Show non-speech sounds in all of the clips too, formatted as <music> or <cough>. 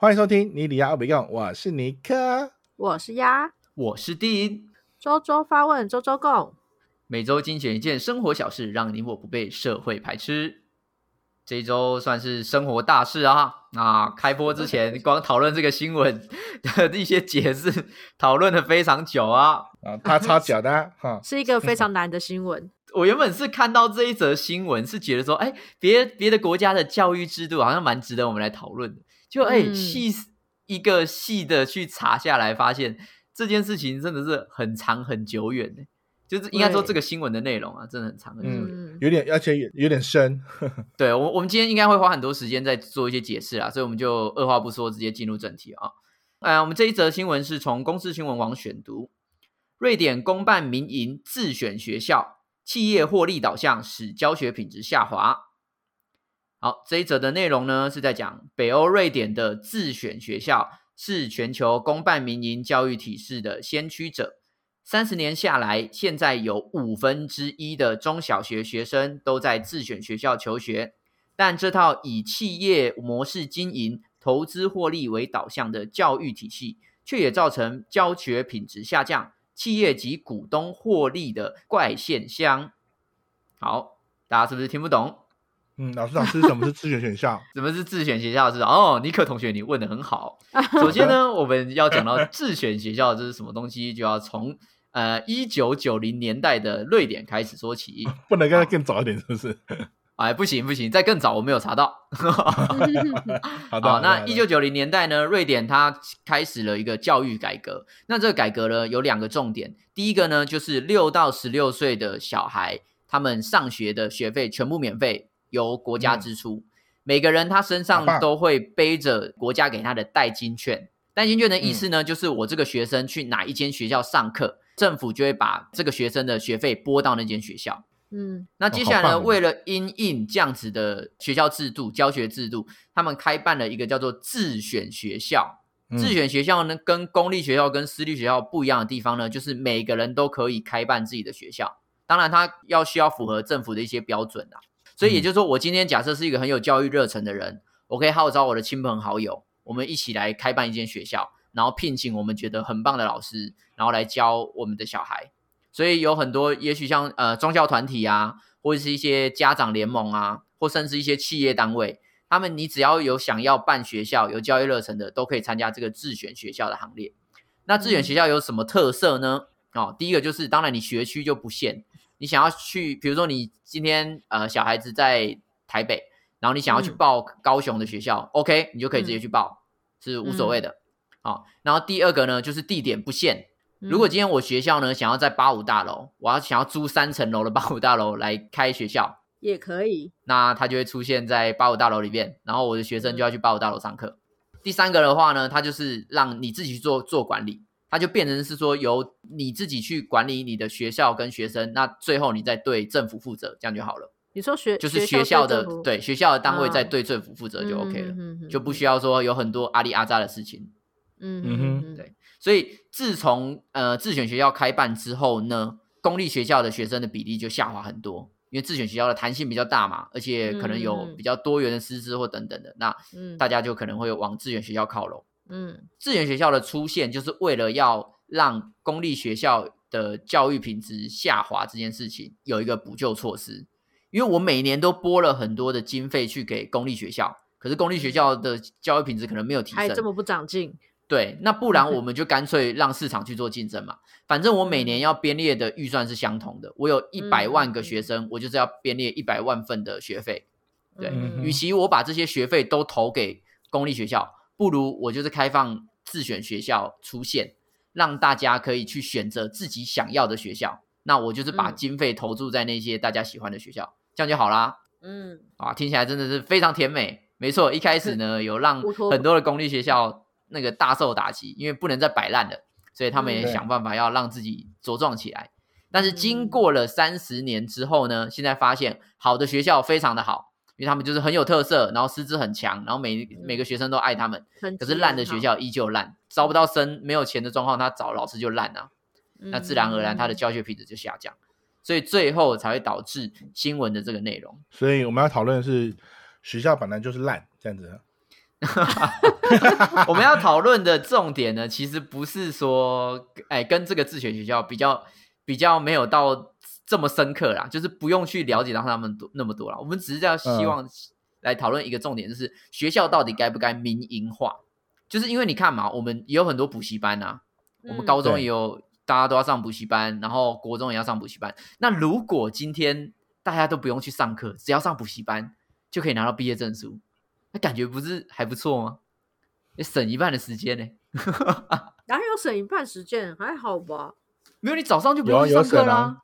欢迎收听尼里亚奥比用，我是尼克。我是鸭，我是丁，周周发问，周周共。每周精选一件生活小事，让你我不被社会排斥。这一周算是生活大事啊！啊，开播之前 <laughs> 光讨论这个新闻 <laughs> 的一些解释，讨论的非常久啊。啊，他超久的啊哈，是一个非常难的新闻。<laughs> 我原本是看到这一则新闻，是觉得说，哎，别别的国家的教育制度好像蛮值得我们来讨论的。就哎，嗯细一个细的去查下来，发现这件事情真的是很长很久远的。就是应该说对这个新闻的内容啊，真的很长很久远。嗯，有点，而且有有点深。<laughs> 对我，我们今天应该会花很多时间在做一些解释啊，所以我们就二话不说，直接进入正题啊。呃，我们这一则新闻是从公司新闻网选读，瑞典公办民营自选学校，企业获利导向使教学品质下滑。好，这一则的内容呢是在讲北欧瑞典的自选学校是全球公办民营教育体系的先驱者。三十年下来，现在有五分之一的中小学学生都在自选学校求学，但这套以企业模式经营、投资获利为导向的教育体系，却也造成教学品质下降、企业及股东获利的怪现象。好，大家是不是听不懂？嗯，老师老师，什么是自选选校？什么是自选学校？是哦，尼克同学，你问的很好。<laughs> 首先呢，我们要讲到自选学校这是什么东西，就要从呃一九九零年代的瑞典开始说起。<laughs> 不能跟他更早一点，是不是？<laughs> 哎，不行不行，在更早我没有查到。好的，好，好的那一九九零年代呢，瑞典它开始了一个教育改革。那这个改革呢，有两个重点。第一个呢，就是六到十六岁的小孩，他们上学的学费全部免费，由国家支出。每个人他身上都会背着国家给他的代金券。代金券的意思呢，就是我这个学生去哪一间学校上课，政府就会把这个学生的学费拨到那间学校。嗯那接下来呢，为了因应这样子的学校制度、教学制度，他们开办了一个叫做自选学校。嗯自选学校呢，跟公立学校跟私立学校不一样的地方呢，就是每个人都可以开办自己的学校。当然，他要需要符合政府的一些标准啊。所以也就是说，我今天假设是一个很有教育热忱的人，我可以号召我的亲朋好友，我们一起来开办一间学校，然后聘请我们觉得很棒的老师，然后来教我们的小孩。所以有很多，也许像呃宗教团体啊，或者是一些家长联盟啊，或甚至一些企业单位，他们你只要有想要办学校、有教育热忱的，都可以参加这个自选学校的行列。那自选学校有什么特色呢？哦，第一个就是，当然你学区就不限，你想要去，比如说你今天呃小孩子在台北，然后你想要去嗯。报高雄的学校、o k 你就可以直接去报，是无所谓的。好、然后第二个呢，就是地点不限，如果今天我学校呢想要在八五大楼，我要想要租三层楼的八五大楼来开学校，也可以，那它就会出现在八五大楼里面，然后我的学生就要去八五大楼上课。第三个的话呢，它就是让你自己去做做管理，它就变成是说由你自己去管理你的学校跟学生，那最后你再对政府负责，这样就好了。你说学就是学校的对学校的单位啊再对政府负责就 OK 了，嗯嗯嗯就不需要说有很多阿里阿扎的事情。嗯对所以自从呃自选学校开办之后呢，公立学校的学生的比例就下滑很多，因为自选学校的弹性比较大嘛，而且可能有嗯比较多元的师资或等等的，那嗯大家就可能会往自选学校靠拢。嗯自选学校的出现，就是为了要让公立学校的教育品质下滑这件事情有一个补救措施。因为我每年都拨了很多的经费去给公立学校，可是公立学校的教育品质可能没有提升，还这么不长进，对，那不然 <laughs> 我们就干脆让市场去做竞争嘛。反正我每年要编列的预算是相同的，我有一百万个学生，我就是要编列一百万份的学费。对，嗯与其我把这些学费都投给公立学校，不如我就是开放自选学校出现，让大家可以去选择自己想要的学校。那我就是把嗯经费投注在那些大家喜欢的学校，这样就好啦。嗯啊，听起来真的是非常甜美。没错，一开始呢有让很多的公立学校那个大受打击，因为不能再摆烂了，所以他们也想办法要让自己茁壮起来。但是经嗯过了三十年之后呢，现在发现好的学校非常的好，因为他们就是很有特色，然后师资很强，然后每每个学生都爱他们。可是烂的学校依旧烂，招不到生，没有钱的状况，他找老师就烂啊。那自然而然他的嗯教学品质就下降，所以最后才会导致新闻的这个内容。所以我们要讨论的是学校本来就是烂这样子。<laughs> 我们要讨论的重点呢，其实不是说，哎，跟这个自学学校比较比较没有到这么深刻啦，就是不用去了解到他们多那么多了。我们只是要希望来讨论一个重点，就是学校到底该不该民营化？就是因为你看嘛，我们也有很多补习班啊，我们嗯高中也有，大家都要上补习班，然后国中也要上补习班。那如果今天大家都不用去上课，只要上补习班就可以拿到毕业证书，那感觉不是还不错吗？也省一半的时间呢、<laughs> 哪有省一半时间？还好吧。没有，你早上就不用去上课啦、啊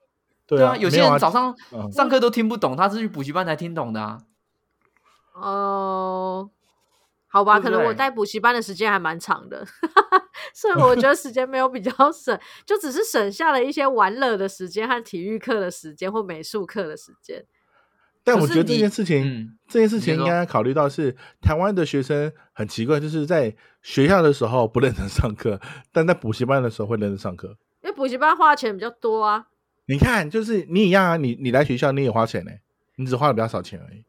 对啊，有些人早上嗯上课都听不懂，他是去补习班才听懂的啊。哦、好吧，对对可能我带补习班的时间还蛮长的，<laughs> 所以我觉得时间没有比较省，<laughs> 就只是省下了一些玩乐的时间和体育课的时间或美术课的时间。但我觉得这件事情，嗯这件事情应该考虑到是台湾的学生很奇怪，就是在学校的时候不认真上课，但在补习班的时候会认真上课。因为补习班花的钱比较多啊。你看，就是你一样啊，你你来学校你也花钱呢、你只花的比较少钱而已。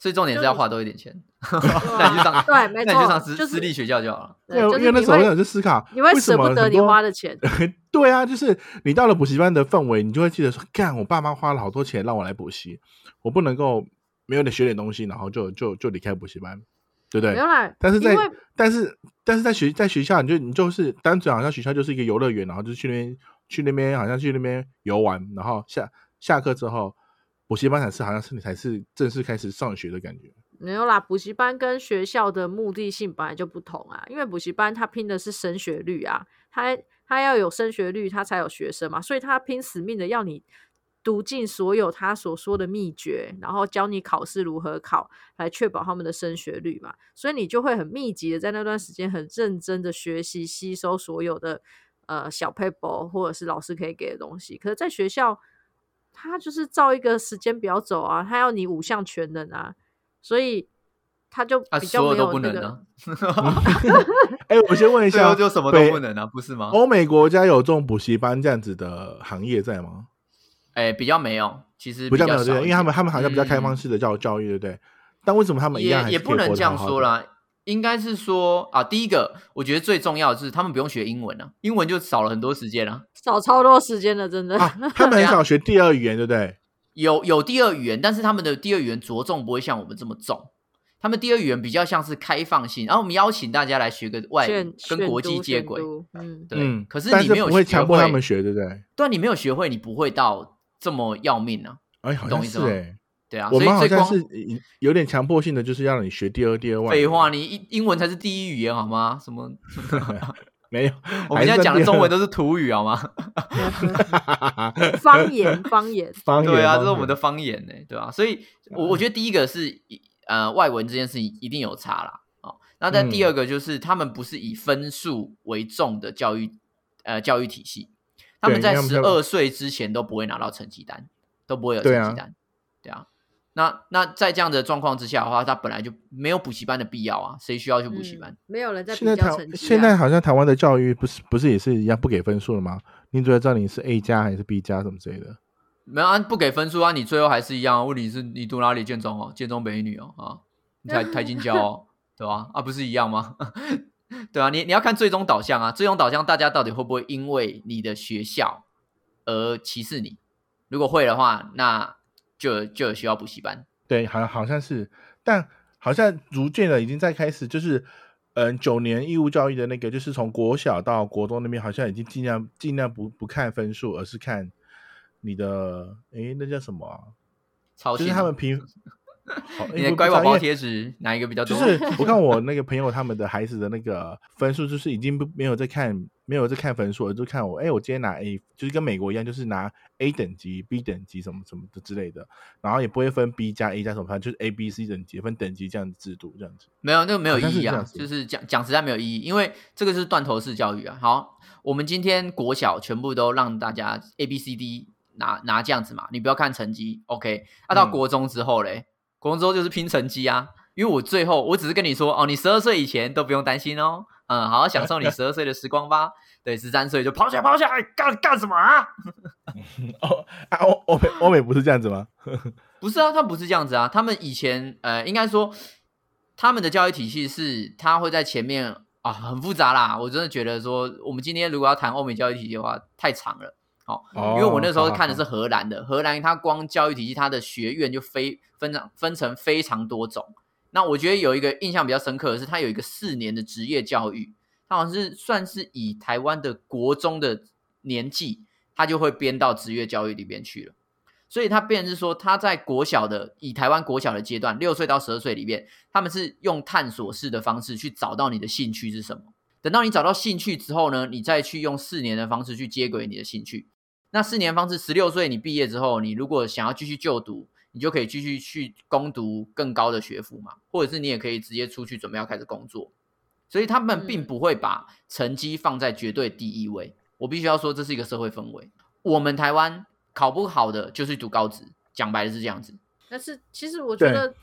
所以重点是要花多一点钱。对 <laughs> 那你去上，<laughs> 对没那你就上私私立学校就好了。对，因为因为那时候我有会在思考，你会为什舍不得你花的钱。<laughs> 对啊，就是你到了补习班的氛围，你就会记得说，干，我爸妈花了好多钱让我来补习，我不能够没有点学点东西，然后就就就离开补习班，对不对没有？啦，但是在但是但是在学在学校，你就你就是单纯好像学校就是一个游乐园，然后就去那边去那边好像去那边游玩，然后下下课之后，补习班才是好像是你才是正式开始上学的感觉。没有啦，补习班跟学校的目的性本来就不同啊，因为补习班它拼的是升学率啊，它它要有升学率，它才有学生嘛，所以它拼死命的要你读尽所有他所说的秘诀，然后教你考试如何考，来确保他们的升学率嘛，所以你就会很密集的在那段时间很认真的学习吸收所有的呃小 paper 或者是老师可以给的东西，可是在学校。他就是照一个时间表走啊，他要你五项全能啊，所以他就啊，比较所有都没有那个。不能啊，<laughs> 哎，我先问一下，就什么都不能啊，不是吗？欧美国家有这种补习班这样子的行业在吗？哎，比较没有，其实比较没有因为他们他们好像比较开放嗯式的教教育，对不对？但为什么他们一样也不能这样？说啦，应该是说啊，第一个我觉得最重要的是他们不用学英文啊，英文就少了很多时间啊。少超多时间了，真的。啊，<laughs> 他们很少学第二语言，对不对？有有第二语言，但是他们的第二语言着重不会像我们这么重，他们第二语言比较像是开放性，然后我们邀请大家来学个外语，跟国际接轨。嗯，对，嗯，可是你没有学不会强迫他会们学，对不对？对啊，你没有学会，你不会到这么要命啊。哎，好像懂意思吗是哎，对啊，我们好像所以最光是有点强迫性的，就是要让你学第二第二外语。废话，你英英文才是第一语言好吗？什么？<laughs> 没有，<laughs> 我们现在讲的中文都都是土语好吗？<laughs> 方言方言，方言。对啊，这是我们的方言呢，对吧、所以，我我觉得第一个是呃外文这件事情一定有差啦。哦，那但第嗯二个就是他们不是以分数为重的教育呃教育体系，他们在十二岁之前都不会拿到成绩单，都不会有成绩单，对啊。那那在这样的状况之下的话，他本来就没有补习班的必要啊，谁需要去补习班？嗯没有人在比现在台较成绩、啊。现在好像台湾的教育不是不是也是一样不给分数了吗？你主要知道你是 A 加还是 B 加什么之类的。没有啊，不给分数啊，你最后还是一样。问题是你读哪里建中哦，建中北一女哦啊，你台台金交哦，<laughs> 对吧、啊？不是一样吗？<laughs> 对啊，你你要看最终导向啊，最终导向大家到底会不会因为你的学校而歧视你？如果会的话，那就就有需要补习班。对，好像好像是，但好像逐渐的已经在开始，就是嗯，九年义务教育的那个，就是从国小到国中那边，好像已经尽量尽量不不看分数，而是看你的，诶，那叫什么啊？就是他们评，好 <laughs> 你乖宝宝贴纸哪一个比较多？就是 <laughs> 我看我那个朋友他们的孩子的那个分数，就是已经不没有在看没有在看分数了，就看我哎、我今天拿 A，就是跟美国一样，就是拿 A 等级、B 等级什么什么的之类的，然后也不会分 B 加 A 加什么，反正就是 A、B、C 等级分等级这样的制度这样子。没有，那个没有意义啊，就是讲讲实在没有意义，因为这个是断头式教育啊。好，我们今天国小全部都让大家 A B C D 拿拿这样子嘛，你不要看成绩，OK？那、到嗯国中之后嘞，国中之后就是拼成绩啊。因为我最后我只是跟你说哦，你十二岁以前都不用担心哦，嗯，好好享受你十二岁的时光吧。对，十三岁就跑起来跑起来，干干什么啊？<laughs> 哦啊，欧欧美欧美不是这样子吗？<laughs> 不是啊，他们不是这样子啊，他们以前呃，应该说他们的教育体系是，他会在前面啊，很复杂啦。我真的觉得说，我们今天如果要谈欧美教育体系的话，太长了。哦，哦因为我那时候看的是荷兰的，荷兰它光教育体系，它的学院就非分成分成非常多种。那我觉得有一个印象比较深刻的是，它有一个四年的职业教育，它好像是算是以台湾的国中的年纪，它就会编到职业教育里边去了。所以它变成是说，他在国小的以台湾国小的阶段，六岁到十二岁里面，他们是用探索式的方式去找到你的兴趣是什么。等到你找到兴趣之后呢，你再去用四年的方式去接轨你的兴趣。那四年方式，十六岁你毕业之后，你如果想要继续就读，你就可以继续去攻读更高的学府嘛，或者是你也可以直接出去准备要开始工作。所以他们并嗯不会把成绩放在绝对第一位。我必须要说，这是一个社会氛围。我们台湾考不好的就是读高职，讲白了是这样子。但是其实我觉得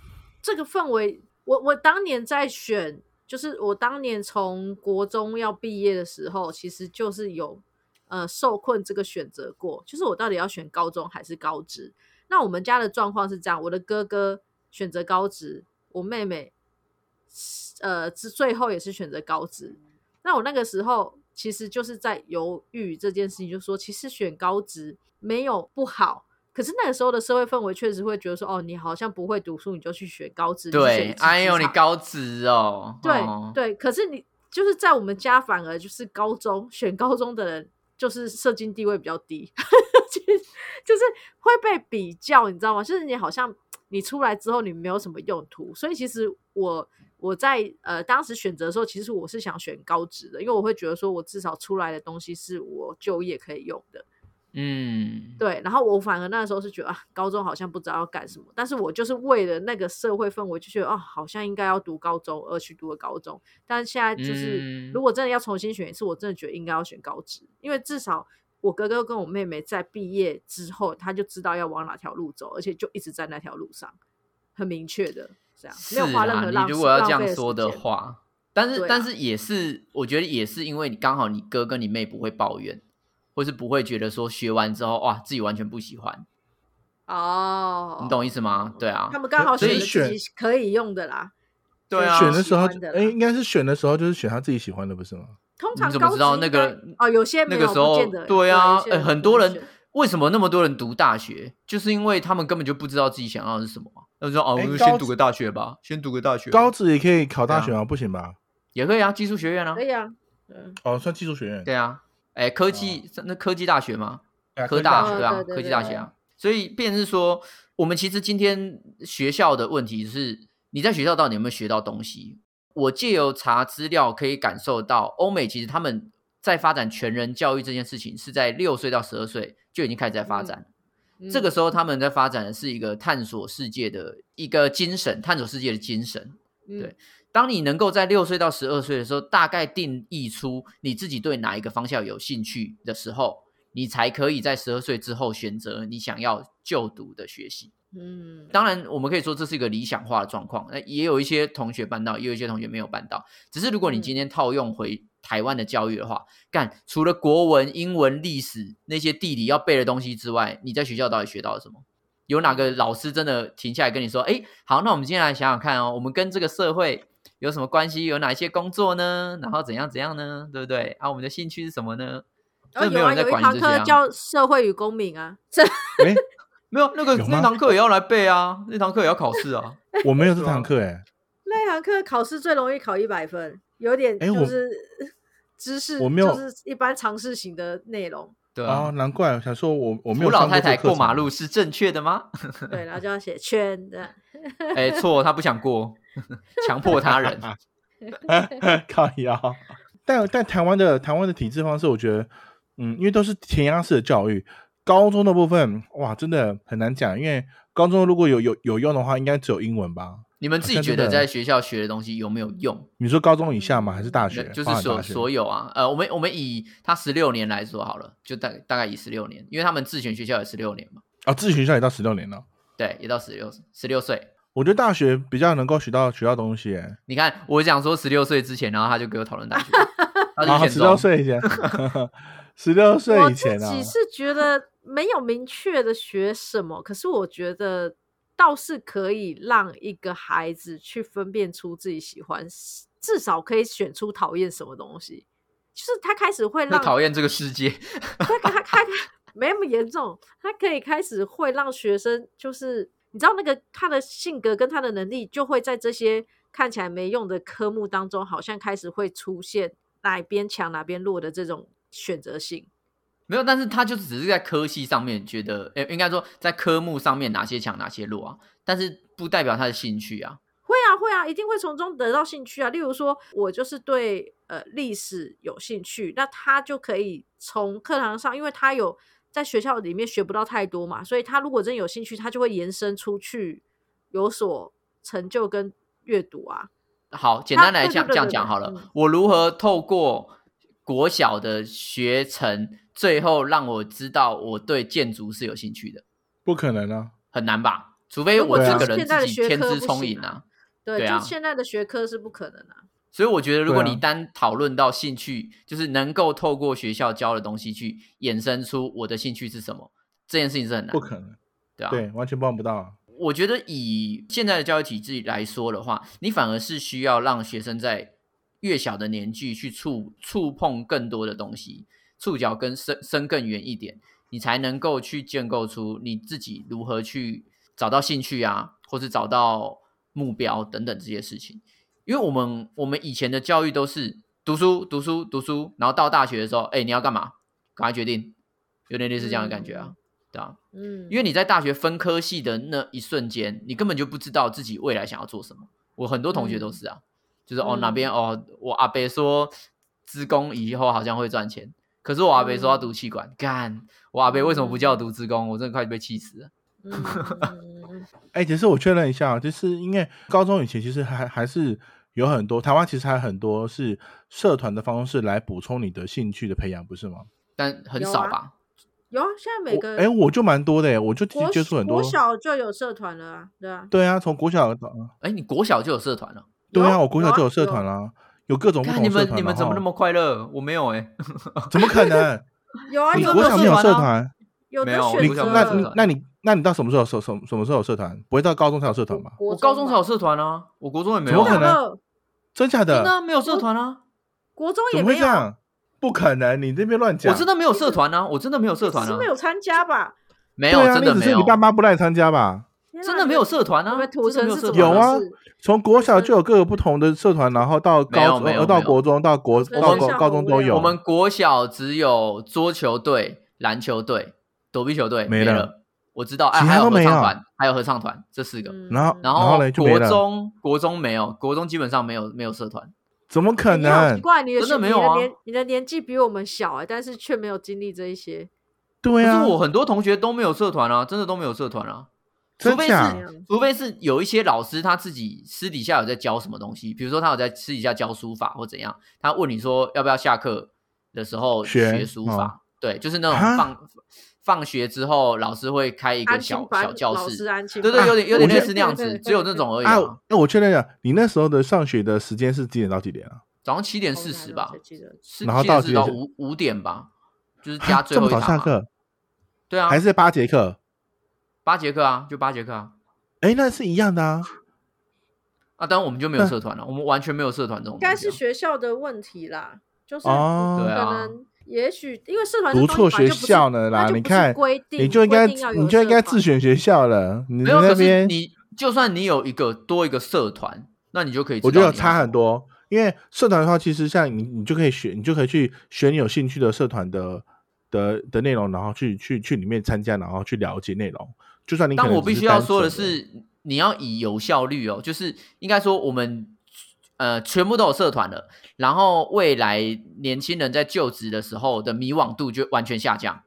这个氛围，我我当年在选，就是我当年从国中要毕业的时候，其实就是有呃受困这个选择过，就是我到底要选高中还是高职。那我们家的状况是这样，我的哥哥选择高职，我妹妹呃之最后也是选择高职。那我那个时候其实就是在犹豫这件事情，就说其实选高职没有不好，可是那个时候的社会氛围确实会觉得说，哦，你好像不会读书，你就去学高职，对，哎呦，你高职哦，对、哦对，可是你就是在我们家反而就是高中选高中的人，就是社经地位比较低，就是就是会被比较，你知道吗？就是你好像你出来之后你没有什么用途，所以其实我我在呃当时选择的时候，其实我是想选高职的，因为我会觉得说我至少出来的东西是我就业可以用的。嗯，对，然后我反而那时候是觉得啊，高中好像不知道要干什么，但是我就是为了那个社会氛围，就觉得哦，好像应该要读高中，而去读了高中。但是现在就是，嗯。如果真的要重新选一次，我真的觉得应该要选高职，因为至少我哥哥跟我妹妹在毕业之后，他就知道要往哪条路走，而且就一直在那条路上，很明确的这样，没有花任何浪你如果要这样说的，话，但是、啊但是也是，我觉得也是因为你刚好你哥跟你妹不会抱怨，或是不会觉得说学完之后哇自己完全不喜欢，哦，你懂意思吗？对啊他，们刚好所以选自己可以用的啦。对啊，选的时候哎，应该是选的时候就是选他自己喜欢的，不是吗？通常你怎么知道那个哦？有些那个时候不见得对啊，有些呃很多人为什么那么多人读大学，就是因为他们根本就不知道自己想要的是什么嘛。他们说哦，我们先读个大学吧，先读个大学，高职也可以考大学对吗？不行吧？也可以啊，技术学院啊可，以啊，嗯，哦，算技术学院。对啊，哎，科技那科技大学吗？啊科大哦对啊，对对科技大学啊。所以便是说，我们其实今天学校的问题是，你在学校到底有没有学到东西？我借由查资料可以感受到，欧美其实他们在发展全人教育这件事情，是在六岁到十二岁就已经开始在发展了。嗯这个时候他们在发展的是一个探索世界的一个精神，探索世界的精神。嗯对当你能够在六岁到十二岁的时候，大概定义出你自己对哪一个方向有兴趣的时候，你才可以在十二岁之后选择你想要就读的学习。嗯，当然，我们可以说这是一个理想化的状况，那也有一些同学办到，也有一些同学没有办到。只是如果你嗯今天套用回台湾的教育的话，干除了国文、英文、历史那些地理要背的东西之外，你在学校到底学到了什么？有哪个老师真的停下来跟你说：“哎，好，那我们今天来想想看哦，我们跟这个社会有什么关系？有哪一些工作呢？然后怎样怎样呢？对不对？啊，我们的兴趣是什么呢？”然后真的没人在有一堂管这些啊。课叫社会与公民啊，<laughs> 这哎，没有那个有那堂课也要来背啊，那堂课也要考试啊。<laughs> 我没有这堂课哎，那堂课考试最容易考一百分，有点就是 <laughs> 知识，我没有就是一般常识型的内容。对啊哦，，难怪我想说我我没扶老有上过太太过马路是正确的吗？对，然后就要写圈的。哎，错，他不想过，<laughs> 强迫他人。<laughs> 靠腰。但但台湾的台湾的体制方式，我觉得，嗯，因为都是填鸭式的教育，高中的部分哇，真的很难讲。因为高中如果有有有用的话，应该只有英文吧？你们自己觉得在学校学的东西有没有用？你说高中以下吗？还是大学？就是所所有啊，呃，我们我们以他十六年来说好了，就大大概以十六年，因为他们自选学校也十六年嘛，啊，自选学校也到十六年了。对，也到十六十六岁。我觉得大学比较能够学到学到东西、欸，你看，我讲说十六岁之前，然后他就给我讨论大学，<laughs> 他啊，<laughs> 十六岁以前，十六岁以前啊，自己是觉得没有明确的学什么，可是我觉得倒是可以让一个孩子去分辨出自己喜欢，至少可以选出讨厌什么东西。就是他开始会让会讨厌这个世界。他他他没那么严重，他可以开始会让学生就是你知道那个他的性格跟他的能力就会在这些看起来没用的科目当中，好像开始会出现哪边强哪边弱的这种选择性。没有，但是他就只是在科系上面觉得，诶，应该说在科目上面哪些强哪些弱啊，但是不代表他的兴趣啊。会啊，会啊，一定会从中得到兴趣啊。例如说，我就是对呃历史有兴趣，那他就可以从课堂上，因为他有在学校里面学不到太多嘛，所以他如果真有兴趣，他就会延伸出去，有所成就跟阅读啊。好，简单来讲这样讲好了嗯，我如何透过国小的学程，最后让我知道我对建筑是有兴趣的，不可能啊！很难吧？除非我这个人自己天资聪颖啊。对，对啊就现在的学科是不可能啊。所以我觉得，如果你单讨论到兴趣，就是能够透过学校教的东西去衍生出我的兴趣是什么，这件事情是很难，不可能，对啊。对，完全办不到啊。我觉得以现在的教育体制来说的话，你反而是需要让学生在越小的年纪去触触碰更多的东西，触角更深深更远一点，你才能够去建构出你自己如何去找到兴趣啊，或是找到目标等等这些事情。因为我们我们以前的教育都是读书读书读书，然后到大学的时候，哎，你要干嘛？赶快决定，有点类似这样的感觉啊，对啊。嗯，因为你在大学分科系的那一瞬间，你根本就不知道自己未来想要做什么。我很多同学都是啊，就是哦嗯哪边哦，我阿伯说资工以后好像会赚钱，可是我阿伯说要读气管，干我阿伯为什么不叫我读资工？我真的快被气死了。嗯 <laughs> 哎、其实我确认一下啊，就是因为高中以前其实还还是有很多台湾其实还有很多是社团的方式来补充你的兴趣的培养，不是吗？但很少吧？有啊，现在每个我哎、我就蛮多的耶，我就国接触很多国。小就有社团了啊，对啊，对啊，从国小哎，你国小就有社团了？对啊，我国小就有社团啦、有各种不同社团。们你们怎么那么快乐？我没有哎。<laughs> 怎么可能？<laughs> 有啊，你国小没有社团没有你那有社团你那你那你到什么时候有社什么什么时候有社团？不会到高中才有社团吧？我高中才有社团啊，我国中也没有啊。怎么可能能？真假的？真的啊没有社团啊？国中也没有，么会这样？不可能！你那边乱讲。我真的没有社团啊，我真的没有社团啊没，有参加吧？没有啊，真的没有你只是你，爸妈不让你参加吧？真的没有社团啊真的没城是有社团有啊从国小就有各个不同的社团，然后到高呃到没有没有国中到国到高中都有。我们国小只有桌球队、篮球队、躲避球队没了了。我知道，哎，还有合唱团，还有合唱团这四个。嗯然后然然后嘞国中国中没有，国中基本上没有没有社团。怎么可能奇？怪，你的学真的没有啊你的年你的年纪比我们小哎，但是却没有经历这一些。对啊可是，我很多同学都没有社团啊，真的都没有社团啊。除非是，除非是有一些老师他自己私底下有在教什么东西，比如说他有在私底下教书法或怎样，他问你说要不要下课的时候学学书法，哦对，就是那种啊放放学之后老师会开一个小小教室对对，有点有点类似那样子只有那种而已啊啊。，那我确认一下，你那时候的上学的时间是几点到几点啊？早上七点四十吧然后到到几点五五点吧，就是啊加最后一堂嘛。下课，对啊，还是八节课？八节课啊，就八节课啊。哎，那是一样的啊。啊，当然我们就没有社团了，我们完全没有社团这种应该。是学校的问题啦，就是哦可能也许因为社团这读错学校了啦你看规定你就应该你就应该自选学校了。你没有，那边你就算你有一个多一个社团，那你就可以我觉得差很多，因为社团的话，其实像你，你就可以选，你就可以去选你有兴趣的社团的的的内容，然后去去去里面参加，然后去了解内容。就算你但我必须要说的是，你要以有效率哦，就是应该说我们呃全部都有社团了，然后未来年轻人在就职的时候的迷惘度就完全下降，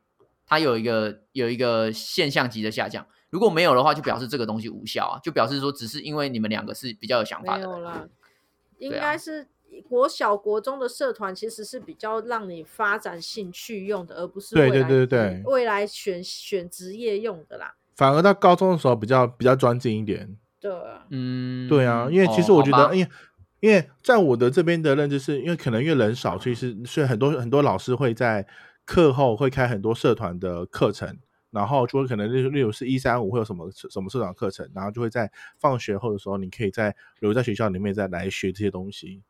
它有一个有一个现象级的下降。如果没有的话，就表示这个东西无效啊，就表示说只是因为你们两个是比较有想法的人。没有啦，应该是国小国中的社团其实是比较让你发展兴趣用的，而不是对对未来对对未来选选职业用的啦。反而到高中的时候比较比较专精一点。对啊，嗯，对啊，因为其实我觉得，因为因为在我的这边的认知是，因为可能因为人少，所以是所以很多很多老师会在课后会开很多社团的课程，然后就会可能例如例如是一三五会有什么什么社长课程，然后就会在放学后的时候，你可以在留在学校里面再来学这些东西。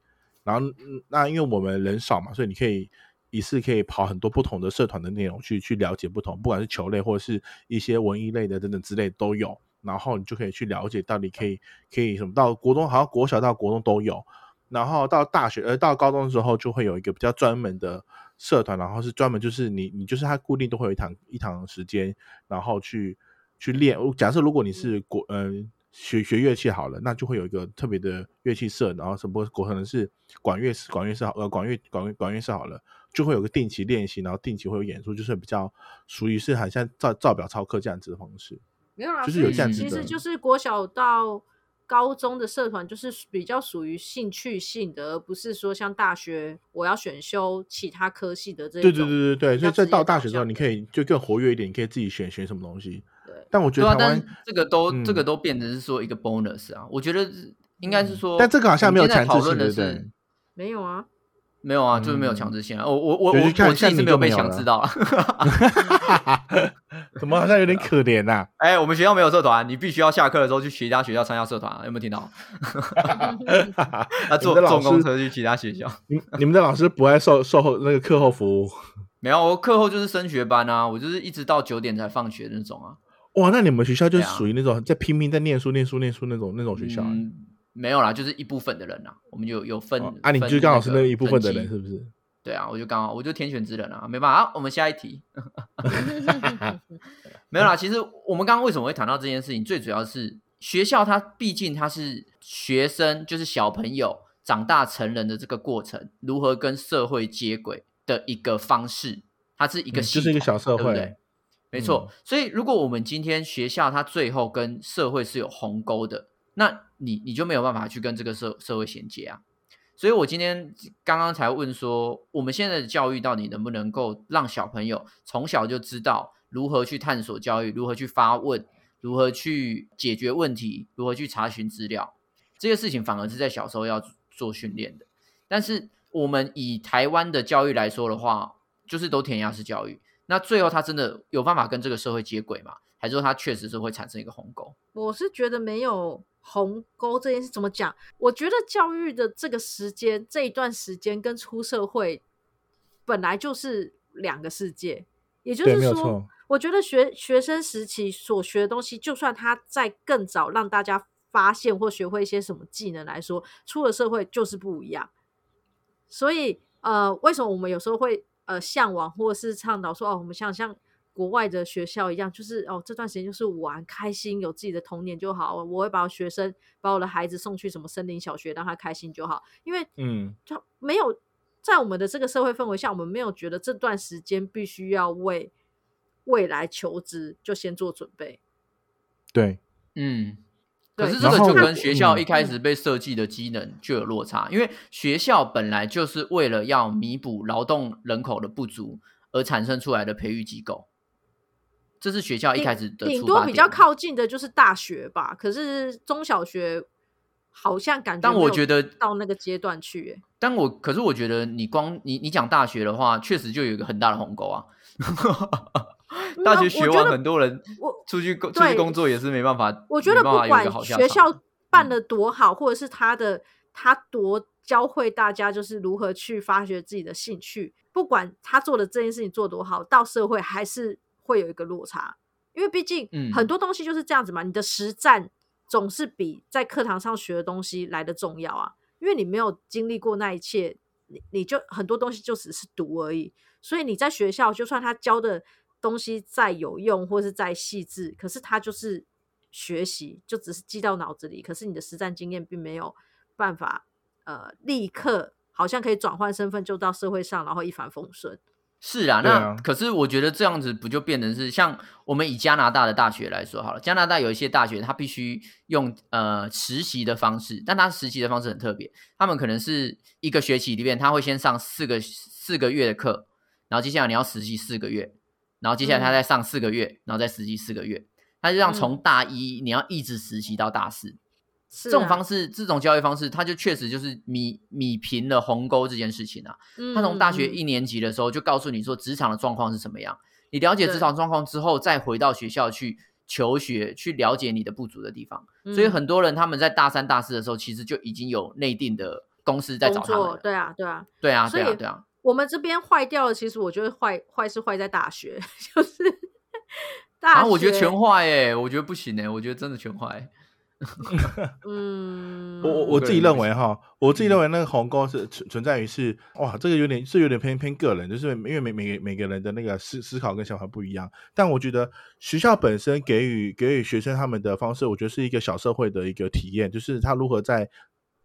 然后那因为我们人少嘛，所以你可以一次可以跑很多不同的社团的内容去去了解不同，不管是球类或者是一些文艺类的等等之类都有。然后你就可以去了解到底可以可以什么到国中好像国小到国中都有，然后到大学呃到高中的时候就会有一个比较专门的社团，然后是专门就是你你就是他固定都会有一堂一堂时间，然后去去练。假设如果你是国嗯、学学乐器好了，那就会有一个特别的乐器社，然后什么国可能是管乐管乐社好呃管乐管乐管乐社好了，就会有个定期练习，然后定期会有演出，就是比较属于是好像照照表操课这样子的方式。没有啦，就是有这样子的其实就是国小到高中的社团，就是比较属于兴趣性的，而不是说像大学我要选修其他科系的这一对。对对对对，所以在到大学之后，你可以就更活跃一点，你可以自己选选什么东西。对但我觉得台湾是，这个都、这个嗯都变成是说一个 bonus 啊，我觉得应该是说，但这个好像没有我们今天在讨强制性，论的是对不对？没有啊，没有啊，就是没有强制性啊。我我我我我自己像你是没有被强制到啊。<laughs> <laughs> 怎么好像有点可怜呐、哎，我们学校没有社团，你必须要下课的时候去其他学校参加社团啊，有没有听到？<laughs> 啊，坐你们的老师坐公车去其他学校。你你们的老师不爱售售后那个课后服务没有，我课后就是升学班啊，我就是一直到九点才放学那种啊。哇？那你们学校就是属于那种在拼命在念书、念书、念书那种那种学校、嗯，没有啦，就是一部分的人啦，我们就有分、哦啊，你分就刚好是那一部分的人，是不是？<laughs> 对啊，我就刚好我就天选之人啊，没办法。好，我们下一题。<laughs> 没有啦，其实我们刚刚为什么会谈到这件事情，最主要是学校它毕竟它是学生，就是小朋友长大成人的这个过程，如何跟社会接轨的一个方式，它是一个就是一个小社会对不对？没错嗯，所以如果我们今天学校它最后跟社会是有鸿沟的，那你你就没有办法去跟这个社社会衔接啊。所以我今天刚刚才问说，我们现在的教育到底能不能够让小朋友从小就知道如何去探索教育，如何去发问，如何去解决问题，如何去查询资料，这些事情反而是在小时候要做训练的。但是我们以台湾的教育来说的话，就是都填鸭式教育，那最后他真的有办法跟这个社会接轨吗？还是说他确实是会产生一个鸿沟？我是觉得没有鸿沟这件事怎么讲？我觉得教育的这个时间这一段时间跟出社会本来就是两个世界，也就，是说。我觉得学学生时期所学的东西，就算他在更早让大家发现或学会一些什么技能来说，出了社会就是不一样。所以，呃，为什么我们有时候会呃向往或是倡导说，哦，我们像像国外的学校一样，就是哦这段时间就是玩开心，有自己的童年就好。我会把我学生把我的孩子送去什么森林小学，让他开心就好，因为嗯，就没有在我们的这个社会氛围下，我们没有觉得这段时间必须要为未来求职就先做准备。对，嗯，可是这个就跟学校嗯一开始被设计的机能就有落差，因为学校本来就是为了要弥补劳动人口的不足而产生出来的培育机构，这是学校一开始的顶多比较靠近的就是大学吧，可是中小学好像感觉但我觉得到那个阶段去、欸，但我可是我觉得你光你你讲大学的话，确实就有一个很大的鸿沟啊。<laughs> 大学学完，很多人我出去工出去工作也是没办法，我觉得不管学校办的多好，或者是他的他多教会大家就是如何去发掘自己的兴趣，不管他做的这件事情做多好，到社会还是会有一个落差，因为毕竟嗯。很多东西就是这样子嘛，你的实战总是比在课堂上学的东西来的重要啊，因为你没有经历过那一切，你你就很多东西就只是读而已，所以你在学校就算他教的东西再有用或是再细致，可是他就是学习，就只是记到脑子里，可是你的实战经验并没有办法呃立刻好像可以转换身份就到社会上，然后一帆风顺。是啊，那可是我觉得这样子不就变成是像我们以加拿大的大学来说好了，加拿大有一些大学它必须用呃实习的方式，但它实习的方式很特别，他们可能是一个学期里面他会先上四个四个月的课，然后接下来你要实习四个月，然后接下来他嗯再上四个月，然后再实习四个月，他就让嗯从大一你要一直实习到大四，这这种方式这种教育方式，它就确实就是米米平了鸿沟这件事情啊。他从大学一年级的时候就告诉你说职场的状况是什么样，你了解职对场状况之后，再回到学校去求学，去了解你的不足的地方。所以嗯很多人他们在大三、大四的时候，其实就已经有内定的公司在找他们。对啊，对啊。对啊，对啊，对啊。我们这边坏掉了，其实我觉得坏坏是坏在大学，就是大学。我觉得全坏哎，我觉得不行哎，我觉得真的全坏。<laughs> 嗯，我我我自己认为哈，我自己认为那个鸿沟是存存在于是哇，这个有点是有点偏偏个人，就是因为每每个每个人的那个思思考跟想法不一样。但我觉得学校本身给予给予学生他们的方式，我觉得是一个小社会的一个体验，就是他如何在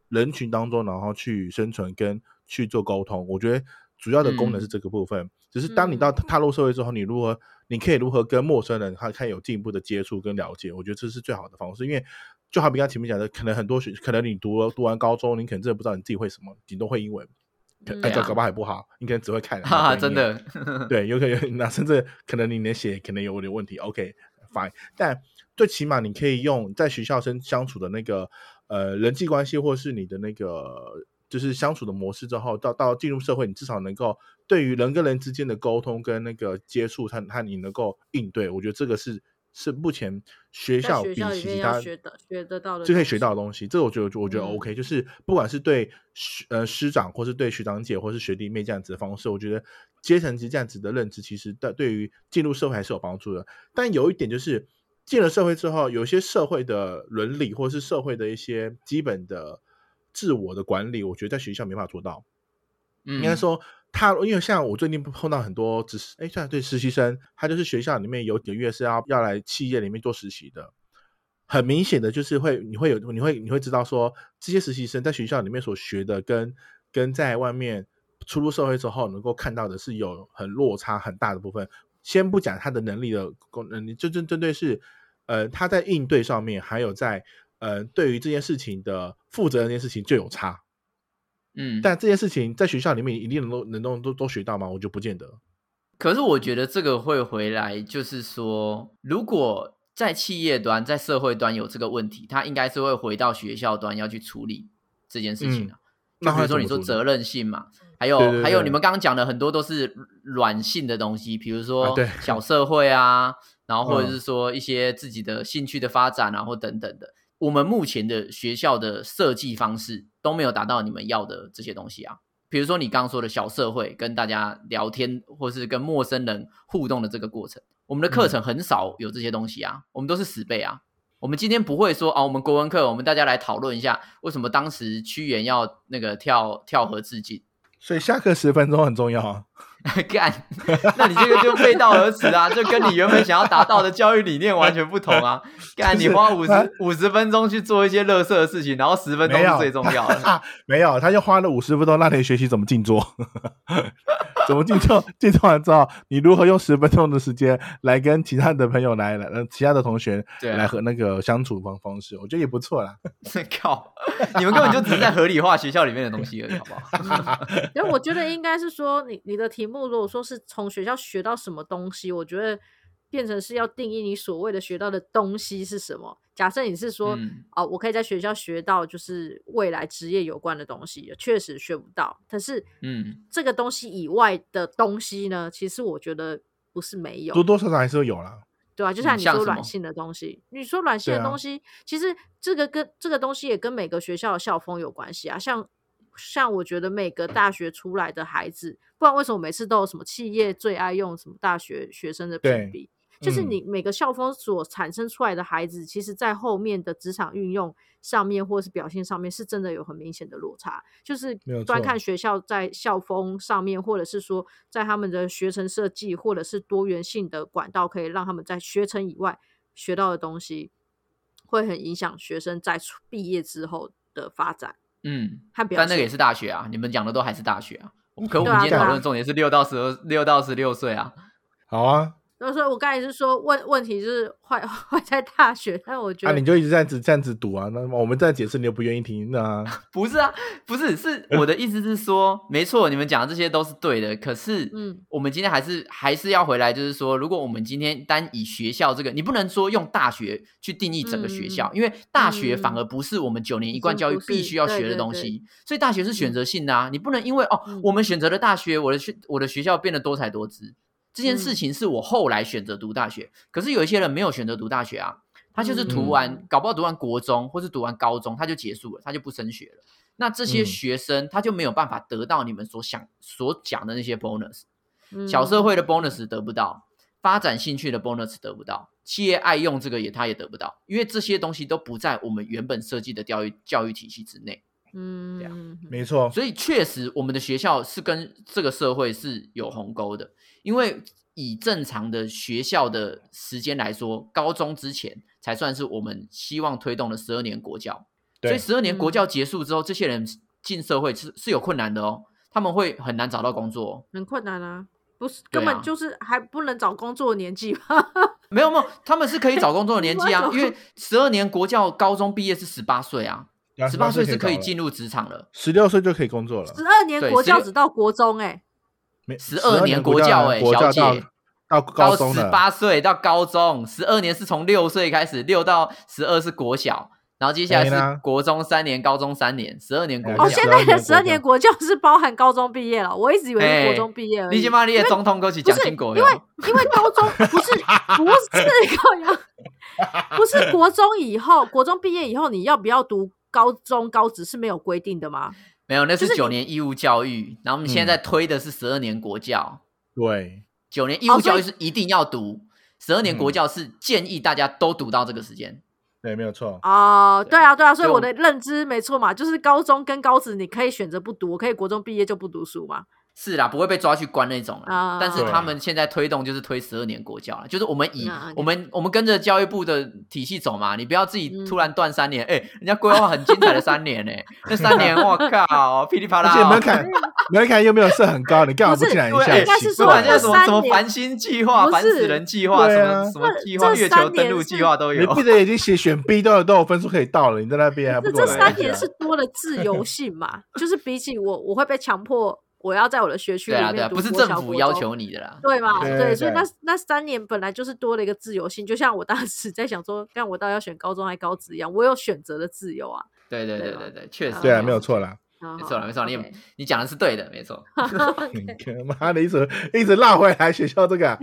人群当中，然后去生存跟去做沟通。我觉得主要的功能是这个部分。只是当你到踏入社会之后，你如何你可以如何跟陌生人他看有进一步的接触跟了解，我觉得这是最好的方式，因为。就好比刚前面讲的，可能很多学，可能你读了读完高中，你可能真的不知道你自己会什么，顶多会英文，可嗯哎，对啊。搞搞不好还不好，你可能只会看，<laughs> 哈哈，真，的。<laughs> 对，有可能那甚至可能你连写可能有点问题，OK，fine，、但最起码你可以用在学校生相处的那个呃人际关系，或是你的那个就是相处的模式之后，到到进入社会，你至少能够对于人跟人之间的沟通跟那个接触，他他你能够应对，我觉得这个是是目前学校比其他学的学得到的，就可以学到的。东西，这个我觉得我觉得嗯 OK，、就是不管是对师呃师长，或是对学长姐，或是学弟妹这样子的方式，我觉得阶层级这样子的认知，其实对对于进入社会还是有帮助的。但有一点就是，进了社会之后，有一些社会的伦理，或是社会的一些基本的自我的管理，我觉得在学校没办法做到。应应该说他，因为像我最近碰到很多只是哎，算对实习生，他就是学校里面有几个月是要要来企业里面做实习的。很明显的就是会，你会有，你会你会知道说，这些实习生在学校里面所学的跟跟在外面出入社会之后能够看到的是有很落差很大的部分。先不讲他的能力的功能，你真正针对是，呃，他在应对上面，还有在呃对于这件事情的负责这件事情就有差。嗯，但这件事情在学校里面一定能够能都都都学到吗？我就不见得。可是我觉得这个会回来，就是说，如果在企业端、在社会端有这个问题，他应该是会回到学校端要去处理这件事情啊。那就比如说你说责任性嘛，还有还有你们刚刚讲的很多都是软性的东西，比如说小社会啊，然后或者嗯是说一些自己的兴趣的发展啊，或等等的。我们目前的学校的设计方式都没有达到你们要的这些东西啊。比如说你刚刚说的小社会，跟大家聊天或是跟陌生人互动的这个过程，我们的课程很少有这些东西啊，我们都是死背啊。我们今天不会说啊，我们国文课，我们大家来讨论一下为什么当时屈原要那个跳跳河自尽。所以下课十分钟很重要啊。<laughs> 干，那你这个就背道而驰啊，就跟你原本想要达到的教育理念完全不同啊！干，你花五十他五十分钟去做一些乐色的事情，然后十分钟是最重要的。<laughs> 没有，他就花了五十分钟让你学习怎么静坐，怎么进错？进错完之后，你如何用十分钟的时间来跟其他的朋友来来，呃，其他的同学来和那个相处方方式，我觉得也不错啦。<laughs> 靠，你们根本就只是在合理化学校里面的东西而已，好不好？<laughs> 因为我觉得应该是说，你你的题目如果说是从学校学到什么东西，我觉得变成是要定义你所谓的学到的东西是什么。假设你是说，嗯哦，我可以在学校学到就是未来职业有关的东西，确实学不到。可是，嗯，这个东西以外的东西呢，其实我觉得不是没有，多多少少还是会有啦。对啊，就嗯像你说软性的东西，你说软性的东西，其实这个跟这个东西也跟每个学校的校风有关系啊。像像我觉得每个大学出来的孩子，不然为什么每次都有什么企业最爱用什么大学学生的评对比？就是嗯你每个校风所产生出来的孩子，其实在后面的职场运用上面，或是表现上面，是真的有很明显的落差。就是没有错端看学校在校风上面，或者是说在他们的学程设计，或者是多元性的管道，可以让他们在学程以外学到的东西，会很影响学生在出毕业之后的发展嗯。但那个也是大学啊，你们讲的都还是大学啊。可我们今天讨论重点是六到十二、六到十六岁啊。好啊，然后所以我刚才是说问问题就是坏 <laughs> 坏在大学，但我觉啊，得、你就一直这样子这样子读啊，那么我们再解释你又不愿意听，那 <laughs> 不是啊，不是，是 <laughs> 我的意思是说，没错，你们讲的这些都是对的。可是，嗯，我们今天还是还是要回来，就是说，如果我们今天单以学校这个，你不能说用大学去定义整个学校，因为大学反而不是我们九年一贯教育必须要学的对对对东西，所以大学是选择性的啊，你不能因为哦，嗯我们选择了大学，我的学我的学校变得多才多姿。这件事嗯情是我后来选择读大学，可是有一些人没有选择读大学啊，他就是读完，嗯搞不好读完国中或是读完高中他就结束了，他就不升学了。那这些嗯学生他就没有办法得到你们所想所讲的那些 bonus，嗯小社会的 bonus 得不到，发展兴趣的 bonus 得不到，企业爱用这个也他也得不到，因为这些东西都不在我们原本设计的教育教育体系之内。嗯，没错，所以确实，我们的学校是跟这个社会是有鸿沟的，因为以正常的学校的时间来说，高中之前才算是我们希望推动的十二年国教。所以，十二年国嗯。教结束之后，这些人进社会是是有困难的哦，他们会很难找到工作哦、很困难啊，不是根本就是还不能找工作的年纪吧？<laughs> 没有没有，他们是可以找工作的年纪啊，<laughs> 因为十二年国教高中毕业是十八岁啊，十八岁是可以进，入职场了。十六岁就可以工作了。十二年对16国教只到国中哎、没十二年国国教欸国教到小姐到高中十，八岁到高中，十二年是从六岁开始，六到十二是国小，然后接下来是国中三年，高中三年，十二年国教哦，教。现在的十二年国教是包含高中毕业了，我一直以为是国中毕业而已。你起码你也总统过去讲清国哟。因为高中 <laughs> 不是不是高阳，不是国中以后，国中毕业以后你要不要读高中高职是没有规定的吗？没有，那是是九年义务教育，然后我们现在推的是十二年国教。对，九年义务教育是一定要读，十二年国嗯教是建议大家都读到这个时间。对，没有错。哦，对啊，对啊，所以我的认知没错嘛，就是高中跟高职你可以选择不读，我可以国中毕业就不读书嘛。是啦，不会被抓去关那种啦。啊但是他们现在推动就是推十二年国教了，就是我们以、我们我们跟着教育部的体系走嘛，你不要自己嗯突然断三年，哎、人家规划很精彩的三年呢、那三年 <laughs> 我靠，噼里啪啦、哦，且门槛门槛又没有设很高，你干嘛不是进来一下？对，应该是说不管现在什么什么繁星计划、不烦死人计划，啊什么什么计划、月球登陆计是划都有。你闭着眼睛写选 B 都有都有分数可以到了，你在那边还不这这三年是多了自由性嘛，就是比起我我会被强迫我要在我的学区对啊，对啊，里面读不是政府要求你的啦。对嘛？对对，所以那那三年本来就是多了一个自由性，就像我当时在想说，看我到底要选高中还高职一样，我有选择的自由啊。对对对对对对，确实对啊，没有错啦。没没错了，没错，你你讲的是对的，没错。<laughs> <laughs> 你妈的，一直一直绕回来学校这个啊，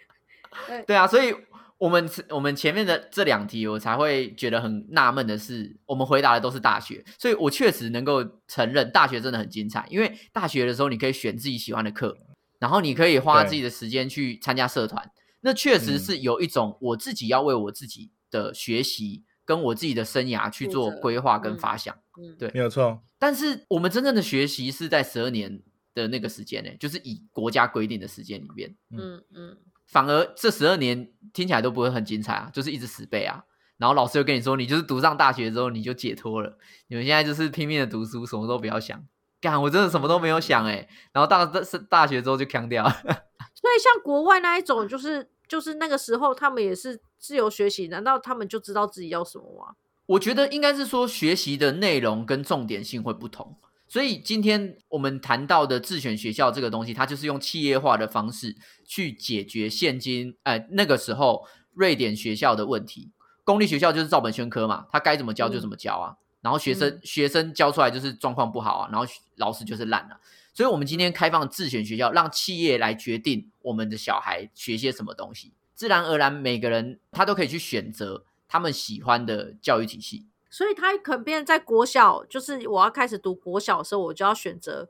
<laughs> 对啊，所以我们我们前面的这两题，我才会觉得很纳闷的是，我们回答的都是大学，所以我确实能够承认大学真的很精彩，因为大学的时候你可以选自己喜欢的课，然后你可以花自己的时间去参加社团，那确实嗯。是有一种我自己要为我自己的学习跟我自己的生涯去做规划跟嗯发想。嗯，对。没有错。但是我们真正的学习是在十二年的那个时间呢，就是以国家规定的时间里面。嗯嗯，反而这十二年听起来都不会很精彩啊，就是一直死背啊。然后老师又跟你说，你就是读上大学之后你就解脱了，你们现在就是拼命的读书，什么都不要想。干，我真的什么都没有想哎、然后大大大学之后就扛掉。<laughs> 所以像国外那一种，就是就是那个时候他们也是自由学习，难道他们就知道自己要什么吗？我觉得应该是说学习的内容跟重点性会不同，所以今天我们谈到的自选学校这个东西，它就是用企业化的方式去解决现今哎那个时候瑞典学校的问题。公立学校就是照本宣科嘛，他该怎么教就怎么教啊，然后学生、嗯学生教出来就是状况不好啊，然后老师就是烂了、所以我们今天开放自选学校，让企业来决定我们的小孩学些什么东西，自然而然每个人他都可以去选择他们喜欢的教育体系。所以他可能变在国小，就是我要开始读国小的时候，我就要选择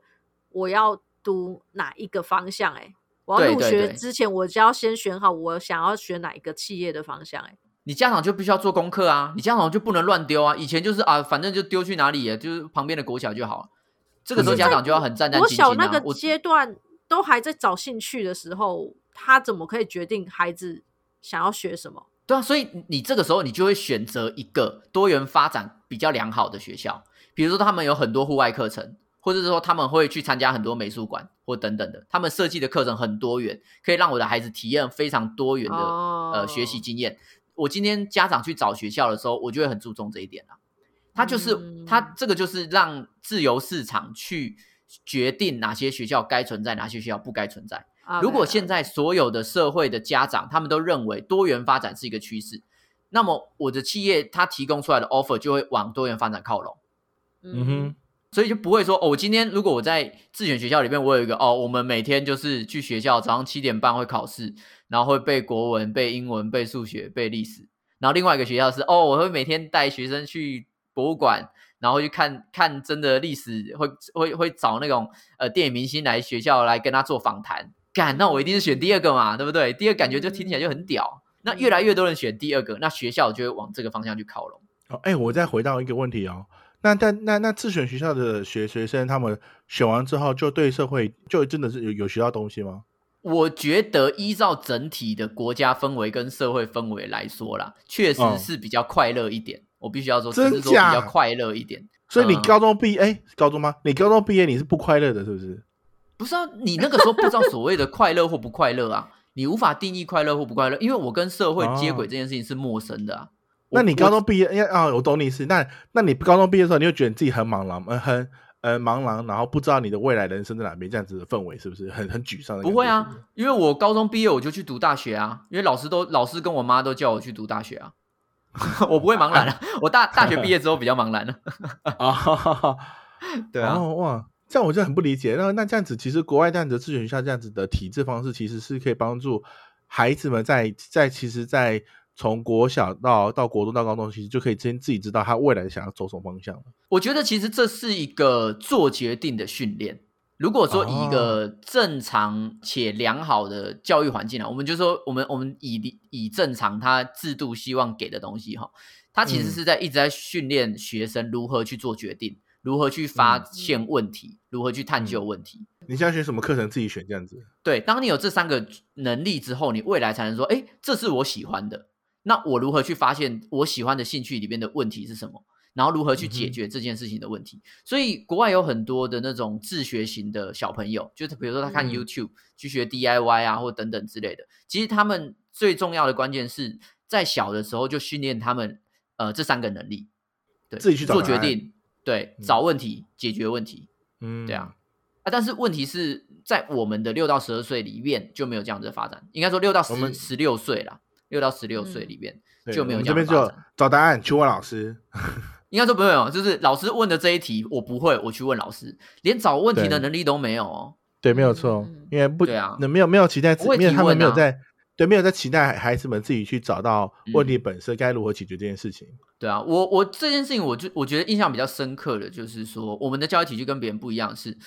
我要读哪一个方向、欸。哎，我要入学之前，我就要先选好我想要选哪一个企业的方向、欸。哎，你家长就必须要做功课啊，你家长就不能乱丢啊。以前就是啊，反正就丢去哪里啊，就是旁边的国小就好了。这个时候家长就要很战战国兢兢啊。小那个阶段都还在找兴趣的时候，他怎么可以决定孩子想要学什么？对啊，所以你这个时候你就会选择一个多元发展比较良好的学校，比如说他们有很多户外课程，或者是说他们会去参加很多美术馆或等等的，他们设计的课程很多元，可以让我的孩子体验非常多元的、呃学习哦经验。我今天家长去找学校的时候，我就会很注重这一点啊。他就是、嗯他这个就是让自由市场去决定哪些学校该存在，哪些学校不该存在。啊如果现在所有的社会的家长他们都认为多元发展是一个趋势，那么我的企业它提供出来的 offer 就会往多元发展靠拢。嗯哼，所以就不会说哦，我今天如果我在自选学校里面，我有一个哦，我们每天就是去学校，早上七点半会考试，然后会背国文、背英文、背数学、背历史。然后另外一个学校是哦，我会每天带学生去博物馆，然后去看看真的历史，会会会找那种呃电影明星来学校来跟他做访谈。干，那我一定是选第二个嘛，对不对？第二感觉就听起来就很屌。那越来越多人选第二个，那学校就会往这个方向去靠拢。哦，哎，我再回到一个问题哦，那但那那自选学校的学学生，他们选完之后，就对社会就真的是有有学到东西吗？我觉得依照整体的国家氛围跟社会氛围来说啦，确实是比较快乐一点。我必须要说，真是说比较快乐一点。所以你高中毕业，哎，高中吗？你高中毕业你是不快乐的，是不是？不是啊，你那个时候不知道所谓的快乐或不快乐啊。<laughs> 你无法定义快乐或不快乐，因为我跟社会接轨这件事情是陌生的啊。那你高中毕业，啊，我懂你意思。那那你高中毕业的时候，你就觉得自己很茫然，呃，很呃茫然，然后不知道你的未来人生在哪边，这样子的氛围是不是很很沮丧？不会啊，因为我高中毕业我就去读大学啊，因为老师都 <laughs> 老师跟我妈都叫我去读大学啊，<laughs> 我不会茫然啊。我大大学毕业之后比较茫然了。啊，对啊，哇。这样我就很不理解。那那这样子，其实国外这样子自选学校这样子的体制方式，其实是可以帮助孩子们在在其实，在从国小到到国中到高中，其实就可以先自己知道他未来想要走什么方向了。我觉得其实这是一个做决定的训练。如果说以一个正常且良好的教育环境啊，我们就说我们我们以以正常他制度希望给的东西哈，他其实是在一直在训练学生如何去做决定。如何去发现问题？如何去探究问题？你现在学什么课程？自己选这样子。对，当你有这三个能力之后，你未来才能说：哎，这是我喜欢的。那我如何去发现我喜欢的兴趣里面的问题是什么？然后如何去解决这件事情的问题？所以国外有很多的那种自学型的小朋友，就是比如说他看 YouTube 去学 DIY 啊，或等等之类的。其实他们最重要的关键是在小的时候就训练他们呃这三个能力，对，自己去做决定。对，找问题，解决问题，嗯，对啊，啊，但是问题是在我们的六到十二岁里面就没有这样子的发展，应该说六到十十六岁了，六到十六岁里面就没有这样发展。找答案去问老师，<laughs> 应该说不用，就是老师问的这一题我不会，我去问老师，连找问题的能力都没有哦。对，没有错，因为不对啊，那没有没有期待，因为他们没有在。对，没有在期待孩子们自己去找到问题本身该如何解决这件事情。对啊，我我这件事情，我就我觉得印象比较深刻的，就是说我们的教育体系跟别人不一样。是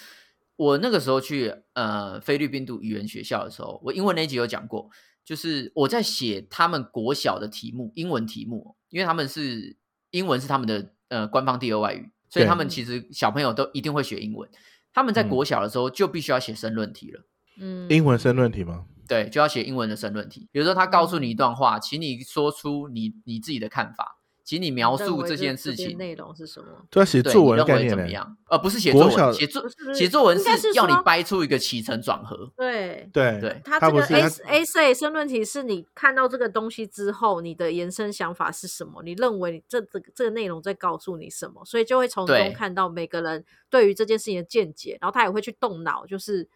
我那个时候去呃菲律宾读语言学校的时候，我英文那集有讲过，就是我在写他们国小的题目，英文题目，因为他们是英文是他们的呃官方第二外语，所以他们其实小朋友都一定会学英文。他们在国小的时候就必须要写申论题了。嗯，英文申论题吗？对，就要写英文的申论题。比如说，他告诉你一段话，请你说出你你自己的看法，请你描述这件事情内容是什么。对，写作文概念怎么样？呃，不是写作文，写作写作文是要你掰出一个起承转合。对对对，他这个 A A C 申论题是你看到这个东西之后，你的延伸想法是什么？你认为这这个这个内容在告诉你什么？所以就会从中看到每个人对于这件事情的见解，然后他也会去动脑，就是。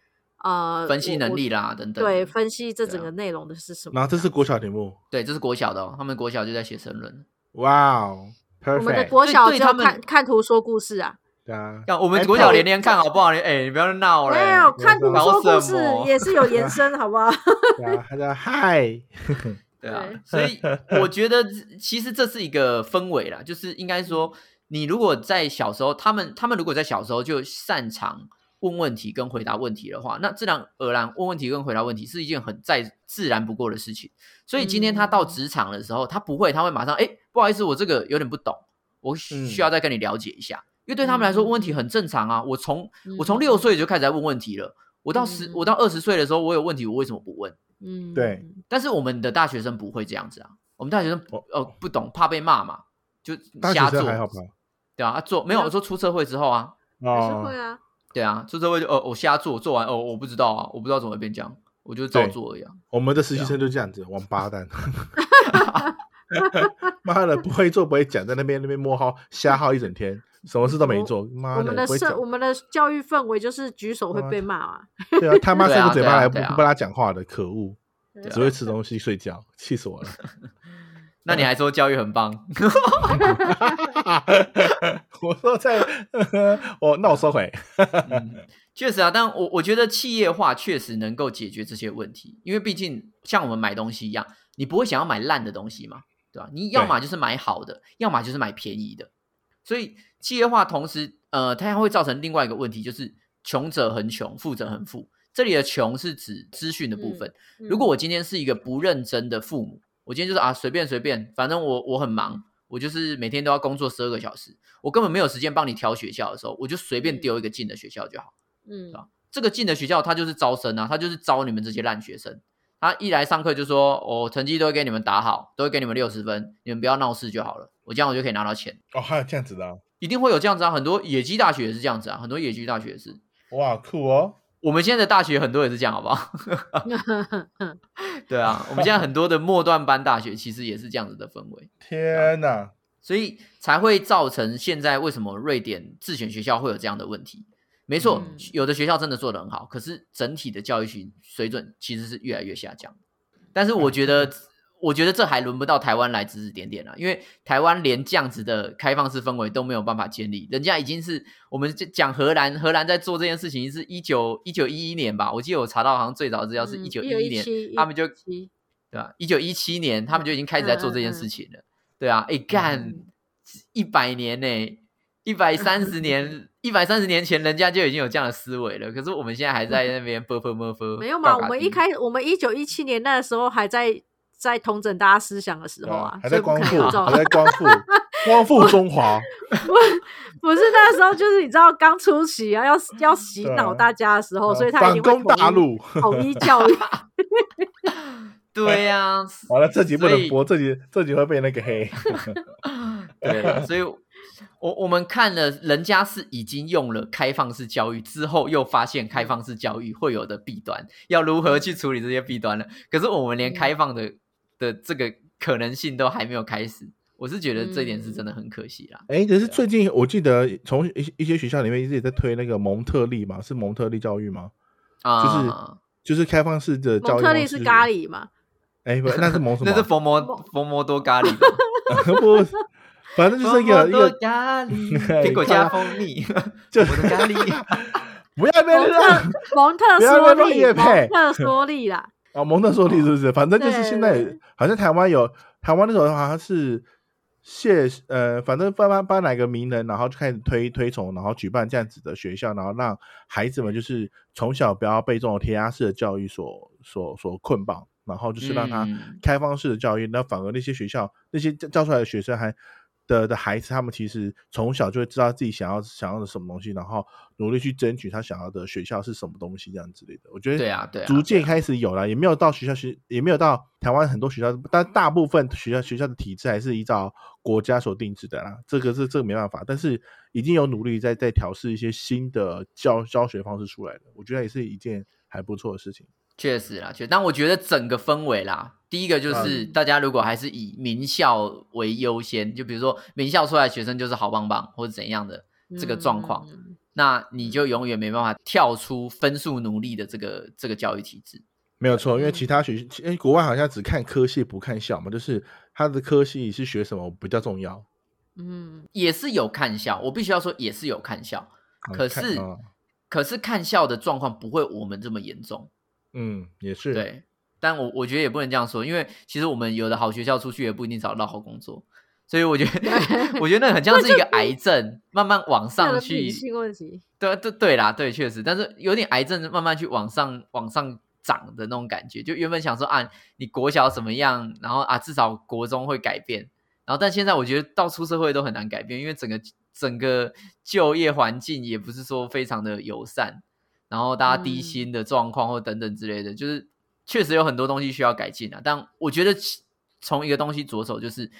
呃，分析能力啦，等等。对，分析这整个内容的是什么？然后这是国小题目。对，这是国小的哦，他们国小就在写申论。哇哦，我们的国小就看看图说故事啊。对啊，<laughs> 我们国小连连看好不好？哎，你不要闹了。没有看图说故事也是有延伸，好不好？<laughs> 对啊，他叫嗨。<laughs> 对啊，所以我觉得其实这是一个氛围啦，就是应该说，你如果在小时候，他们他们如果在小时候就擅长。问问题跟回答问题的话，那自然而然问问题跟回答问题是一件很再自然不过的事情。所以今天他到职场的时候，他不会，他会马上哎，不好意思，我这个有点不懂，我需要再跟你了解一下。因为对他们来说，问问题很正常啊。我从我从六岁就开始在问问题了，我到十我到二十岁的时候，我有问题，我为什么不问？嗯，对。但是我们的大学生不会这样子啊，我们大学生呃不懂，怕被骂嘛，就瞎做。对啊，做没有我说出社会之后啊，还是会啊。对啊，出社会就呃，我瞎做，做完哦，我不知道啊，我不知道怎么变这样，我就照做而已。我们的实习生就这样子，王八蛋，<laughs> 妈的，不会做不会讲，在那边那边摸号瞎号一整天，什么事都没做。妈的，我们的社我们的教育氛围就是举手会被骂啊。对啊，他妈伸个嘴巴来不不跟他讲话的，可恶，只会吃东西睡觉，气死我了。<laughs> 那你还说教育很棒？<laughs> 我说在，我那我收回。嗯，确实啊，但我我觉得企业化确实能够解决这些问题，因为毕竟像我们买东西一样，你不会想要买烂的东西嘛，对吧？你要么就是买好的，要么就是买便宜的。所以企业化同时，呃，它会造成另外一个问题，就是穷者很穷，富者很富。这里的穷是指资讯的部分。如果我今天是一个不认真的父母，我今天就是啊随便随便，反正我我很忙，我就是每天都要工作十二个小时，我根本没有时间帮你挑学校的时候，我就随便丢一个进的学校就好，嗯，是吧？这个进的学校，它就是招生啊，它就是招你们这些烂学生。他一来上课就说，我成绩都会给你们打好，都会给你们六十分，你们不要闹事就好了，我这样我就可以拿到钱。哦，还有这样子的，一定会有这样子啊，很多野鸡大学也是这样子啊，很多野鸡大学也是。哇，酷哦！我们现在的大学很多也是这样，好不好？<laughs> 对啊，我们现在很多的末段班大学其实也是这样子的氛围。天哪！所以才会造成现在为什么瑞典自选学校会有这样的问题？没错，有的学校真的做得很好，可是整体的教育水水准其实是越来越下降。但是我觉得。我觉得这还轮不到台湾来指指点点了，因为台湾连这样子的开放式氛围都没有办法建立，人家已经是我们讲荷兰，荷兰在做这件事情是一九一九一一年吧，我记得我查到好像最早资料是一九一一年，他们就对吧？一九一七年他们就已经开始在做这件事情了，对啊，哎干一百年呢，一百三十年，<laughs> 一百三十年前人家就已经有这样的思维了，可是我们现在还在那边啵啵啵啵，没有嘛？我们一开我们一九一七年那时候还在。在统整大家思想的时候啊，还在光复，还在光复，光复中华。<laughs> 不，不是那时候，就是你知道刚出席啊，要要洗脑大家的时候，所以他反攻大陆，统一教育。<laughs> 对呀，<laughs> 完了，这集不能播，这集这集会被那个黑。对，所以我我们看了，人家是已经用了开放式教育之后，又发现开放式教育会有的弊端，要如何去处理这些弊端呢？可是我们连开放的。的这个可能性都还没有开始，我是觉得这点是真的很可惜啦。哎，可是最近我记得从一一些学校里面一直在推那个蒙特利嘛，是蒙特利教育吗？啊，就是就是开放式的教育。蒙特利是咖喱吗？哎，不，那是蒙什 <laughs> 么？那是佛摩佛摩多咖喱。<laughs> <laughs> 不，反正就是一个一个咖喱，苹果加蜂蜜，就我的咖喱。不要被蒙蒙特梭利，蒙特梭利啦。啊，蒙特梭利是不是？反正就是现在，好像台湾有台湾那时候好像是谢呃，反正帮帮帮哪个名人，然后就开始推推崇，然后举办这样子的学校，然后让孩子们就是从小不要被这种填鸭式的教育所所所捆绑，然后就是让他开放式的教育，那反而那些学校那些教出来的学生还。的的孩子，他们其实从小就会知道自己想要想要的什么东西，然后努力去争取他想要的学校是什么东西，这样之类的。我觉得对啊，对，逐渐开始有了，也没有到学校学，也没有到台湾很多学校，但大部分学校学校的体制还是依照国家所定制的啦。这个是这个没办法，但是已经有努力在在调试一些新的教教学方式出来了。我觉得也是一件还不错的事情。确实啦，确，但我觉得整个氛围啦，第一个就是大家如果还是以名校为优先，就比如说名校出来学生就是好棒棒或者怎样的这个状况，那你就永远没办法跳出分数努力的这个这个教育体制。没有错，因为其他学，因为国外好像只看科系不看校嘛，就是他的科系是学什么比较重要。嗯，也是有看校，我必须要说也是有看校，可是可是看校的状况不会我们这么严重。嗯，也是对，但我我觉得也不能这样说，因为其实我们有的好学校出去也不一定找得到好工作，所以我觉得 <laughs> 我觉得那很像是一个癌症，慢慢往上去。问题。对对对啦，对，确实，但是有点癌症慢慢去往上往上涨的那种感觉，就原本想说啊，你国小怎么样，然后啊至少国中会改变，然后但现在我觉得到出社会都很难改变，因为整个整个就业环境也不是说非常的友善。然后大家低薪的状况或等等之类的，就是确实有很多东西需要改进啊。但我觉得从一个东西着手，就是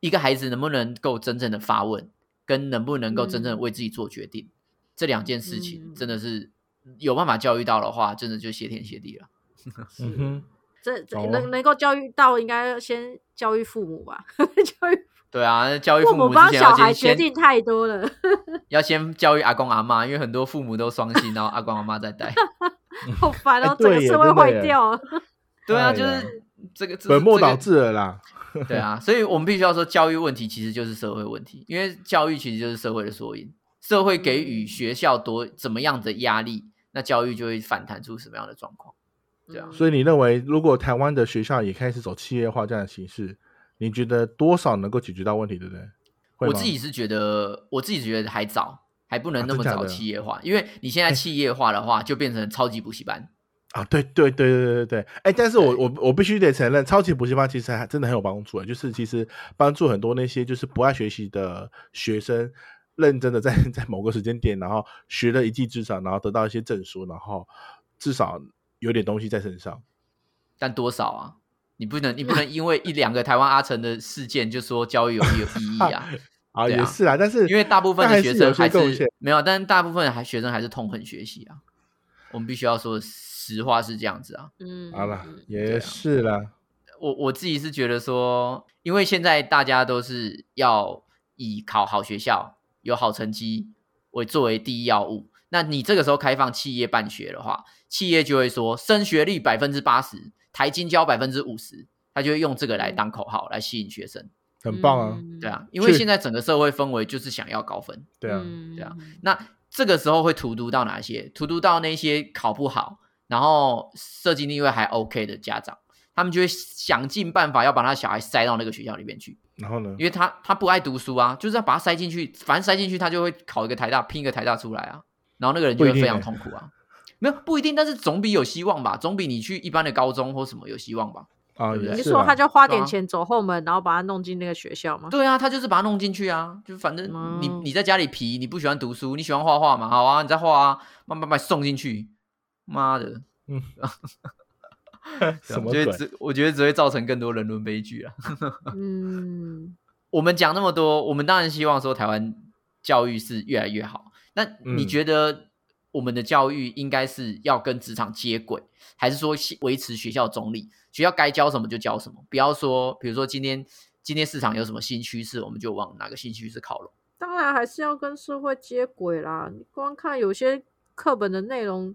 一个孩子能不能够真正的发问，跟能不能够真正为自己做决定，这两件事情真的是有办法教育到的话，真的就谢天谢地了。<laughs> 嗯哼，这能能够教育到，应该先教育父母吧？<laughs> 教育。对啊，教育父母帮小孩决定太多了，要先教育阿公阿妈，因为很多父母都双薪，然后阿公阿妈在带，<laughs> <laughs> 好烦哦，整个社会坏掉。<laughs> 对啊，就是这个本末倒置了啦。<laughs> 对啊，所以我们必须要说，教育问题其实就是社会问题，因为教育其实就是社会的缩影。社会给予学校多怎么样的压力，那教育就会反弹出什么样的状况。对啊，所以你认为，如果台湾的学校也开始走企业化这样的形式，你觉得多少能够解决到问题，对不对？我自己是觉得，我自己觉得还早，还不能那么早企业化，因为你现在企业化的话，就变成超级补习班啊！对对对对对对，哎，但是我我我必须得承认，超级补习班其实还真的很有帮助，就是其实帮助很多那些就是不爱学习的学生。认真的在 <laughs> 在某个时间点，然后学了一技之长，然后得到一些证书，然后至少有点东西在身上。但多少啊？你不能你不能因为一两个台湾阿成的事件就说教育有有意义啊？<laughs> 啊，也是啊，但是因为大部分的学生还是没有，但是大部分还学生还是痛恨学习啊。我们必须要说实话是这样子啊。嗯，好了，也是啦。我我自己是觉得说，因为现在大家都是要以考好学校。有好成绩为作为第一要务，那你这个时候开放企业办学的话，企业就会说升学率百分之八十，台金交百分之五十，他就会用这个来当口号来吸引学生，很棒啊，对啊，因为现在整个社会氛围就是想要高分，对啊，对啊，那这个时候会荼毒到哪些？荼毒到那些考不好，然后设计地位还 OK 的家长，他们就会想尽办法要把他小孩塞到那个学校里面去。然后呢？因为他他不爱读书啊，就是要把他塞进去，反正塞进去他就会考一个台大，拼一个台大出来啊。然后那个人就会非常痛苦啊。没有不一定，但是总比有希望吧，总比你去一般的高中或什么有希望吧。啊，你说他就花点钱走后门，然后把他弄进那个学校吗？对啊，他就是把他弄进去啊。就反正你你在家里皮，你不喜欢读书，你喜欢画画嘛？好啊，你再画啊，慢慢慢送进去。妈的，嗯。<laughs> 什么鬼？我觉得只会造成更多人伦悲剧啊！嗯，<laughs> 我们讲那么多，我们当然希望说台湾教育是越来越好。那你觉得我们的教育应该是要跟职场接轨，还是说维持学校中立？学校该教什么就教什么，不要说，比如说今天今天市场有什么新趋势，我们就往哪个新趋势靠拢。当然还是要跟社会接轨啦。你光看有些课本的内容。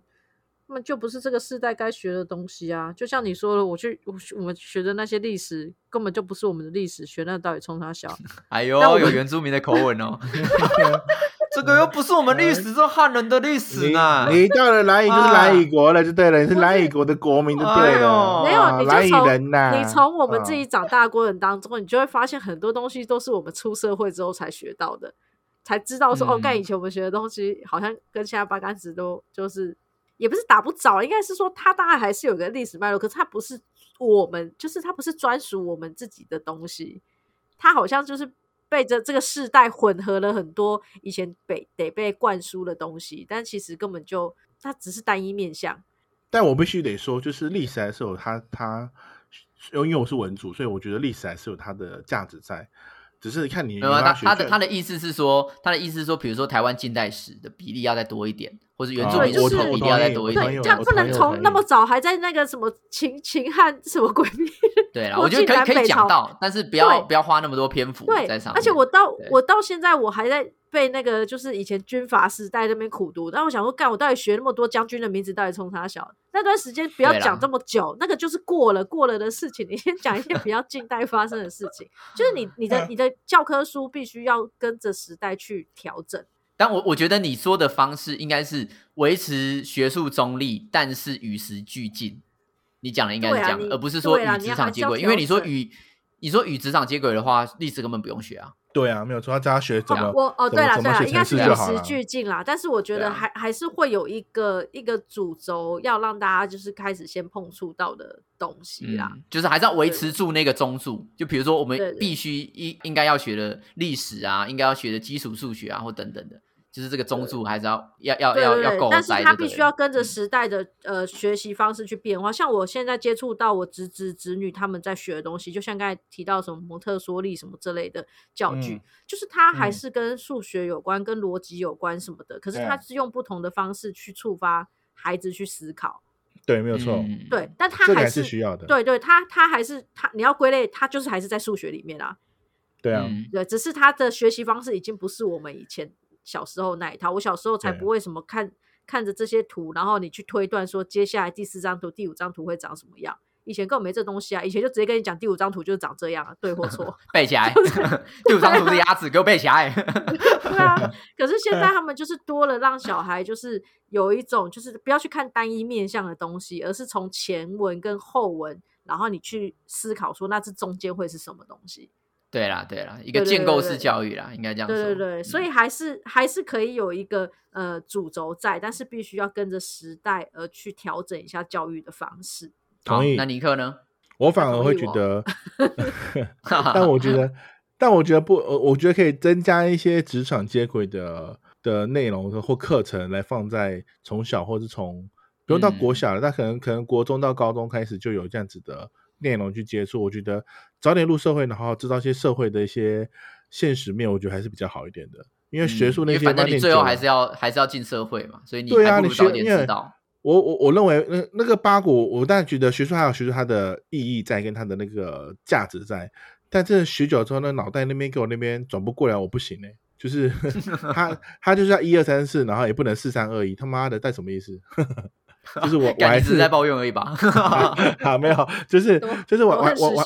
那么就不是这个时代该学的东西啊！就像你说的，我去我我们学的那些历史根本就不是我们的历史，学那到底冲他小？<laughs> 哎呦，有原住民的口吻哦，<laughs> 这个又不是我们历史，是汉人的历史呢。你到了南夷就是南夷国了，就对了，你是南夷国的国民就对了。没有，你就从你从我们自己长大过程当中，你就会发现很多东西都是我们出社会之后才学到的，才知道说哦，干以前我们学的东西好像跟现在八竿子都就是。也不是打不着，应该是说它大概还是有个历史脉络，可是它不是我们，就是它不是专属我们自己的东西，它好像就是被这这个世代混合了很多以前被得被灌输的东西，但其实根本就它只是单一面相。但我必须得说，就是历史还是有它它，因为我是文主，所以我觉得历史还是有它的价值在。只是看你，他他的他的意思是说，他的意思是说，比如说台湾近代史的比例要再多一点，或者原住民史的比例要再多一点，这样不能从那么早还在那个什么秦秦汉什么鬼灭。对啦，<laughs> 我觉得可以可以讲到，但是不要不要花那么多篇幅在上面。而且我到我到现在我还在。被那个就是以前军阀时代那边苦读，但我想说，干我到底学那么多将军的名字，到底冲他小？那段时间不要讲这么久，那个就是过了过了的事情。<laughs> 你先讲一些比较近代发生的事情，就是你你的 <laughs> 你的教科书必须要跟着时代去调整。但我我觉得你说的方式应该是维持学术中立，但是与时俱进。你讲的应该是这样，而不是说与职场接轨。因为你说与你说与职场接轨的话，历史根本不用学啊。对啊，没有错，要教他学怎么我哦，对了对了，应该是与时俱进啦。但是我觉得还还是会有一个一个主轴，要让大家就是开始先碰触到的东西啦。就是还是要维持住那个中柱。就比如说，我们必须应应该要学的历史啊，应该要学的基础数学啊，或等等的。就是这个中柱还是要要要要要够，但是他必须要跟着时代的呃学习方式去变化。像我现在接触到我侄子侄女他们在学的东西，就像刚才提到什么蒙特梭利什么之类的教具，就是它还是跟数学有关、跟逻辑有关什么的。可是它是用不同的方式去触发孩子去思考。对，没有错。对，但他还是需要的。对，对他他还是他你要归类，他就是还是在数学里面啊。对啊，对，只是他的学习方式已经不是我们以前。小时候那一套，我小时候才不会什么看看着这些图，然后你去推断说接下来第四张图、第五张图会长什么样，以前根本没这东西啊，以前就直接跟你讲第五张图就是长这样啊，对或错。<laughs> 背起来。<laughs> <laughs> 第五张图是鸭子，给我背起来。对啊，可是现在他们就是多了让小孩就是有一种就是不要去看单一面向的东西，而是从前文跟后文，然后你去思考说那这中间会是什么东西。对啦，对啦，一个建构式教育啦，应该这样说。对对对，所以还是还是可以有一个呃主轴在，但是必须要跟着时代而去调整一下教育的方式。同意那尼克呢？我反而会觉得，<laughs> 但我觉得，但我觉得不，呃我觉得可以增加一些职场接轨的的内容或课程来放在从小或是从不用到国嗯小了，但可能可能国中到高中开始就有这样子的内容去接触。我觉得早点入社会，然后知道一些社会的一些现实面，我觉得还是比较好一点的。因为学术那些嗯反正你最后还是要还是要进社会嘛，所以你对啊，你早点学因为知道。我我我认为那那个八股，我当然觉得学术还有学术它的意义在，跟它的那个价值在。但真的学久之后，那脑袋那边给我那边转不过来，我不行哎、就是 <laughs> 他他 <laughs> 就是要一二三四，然后也不能四三二一，他妈的带什么意思？<laughs> 就是我我还是在抱怨而已吧？<laughs> 啊没有，就是就是我我我我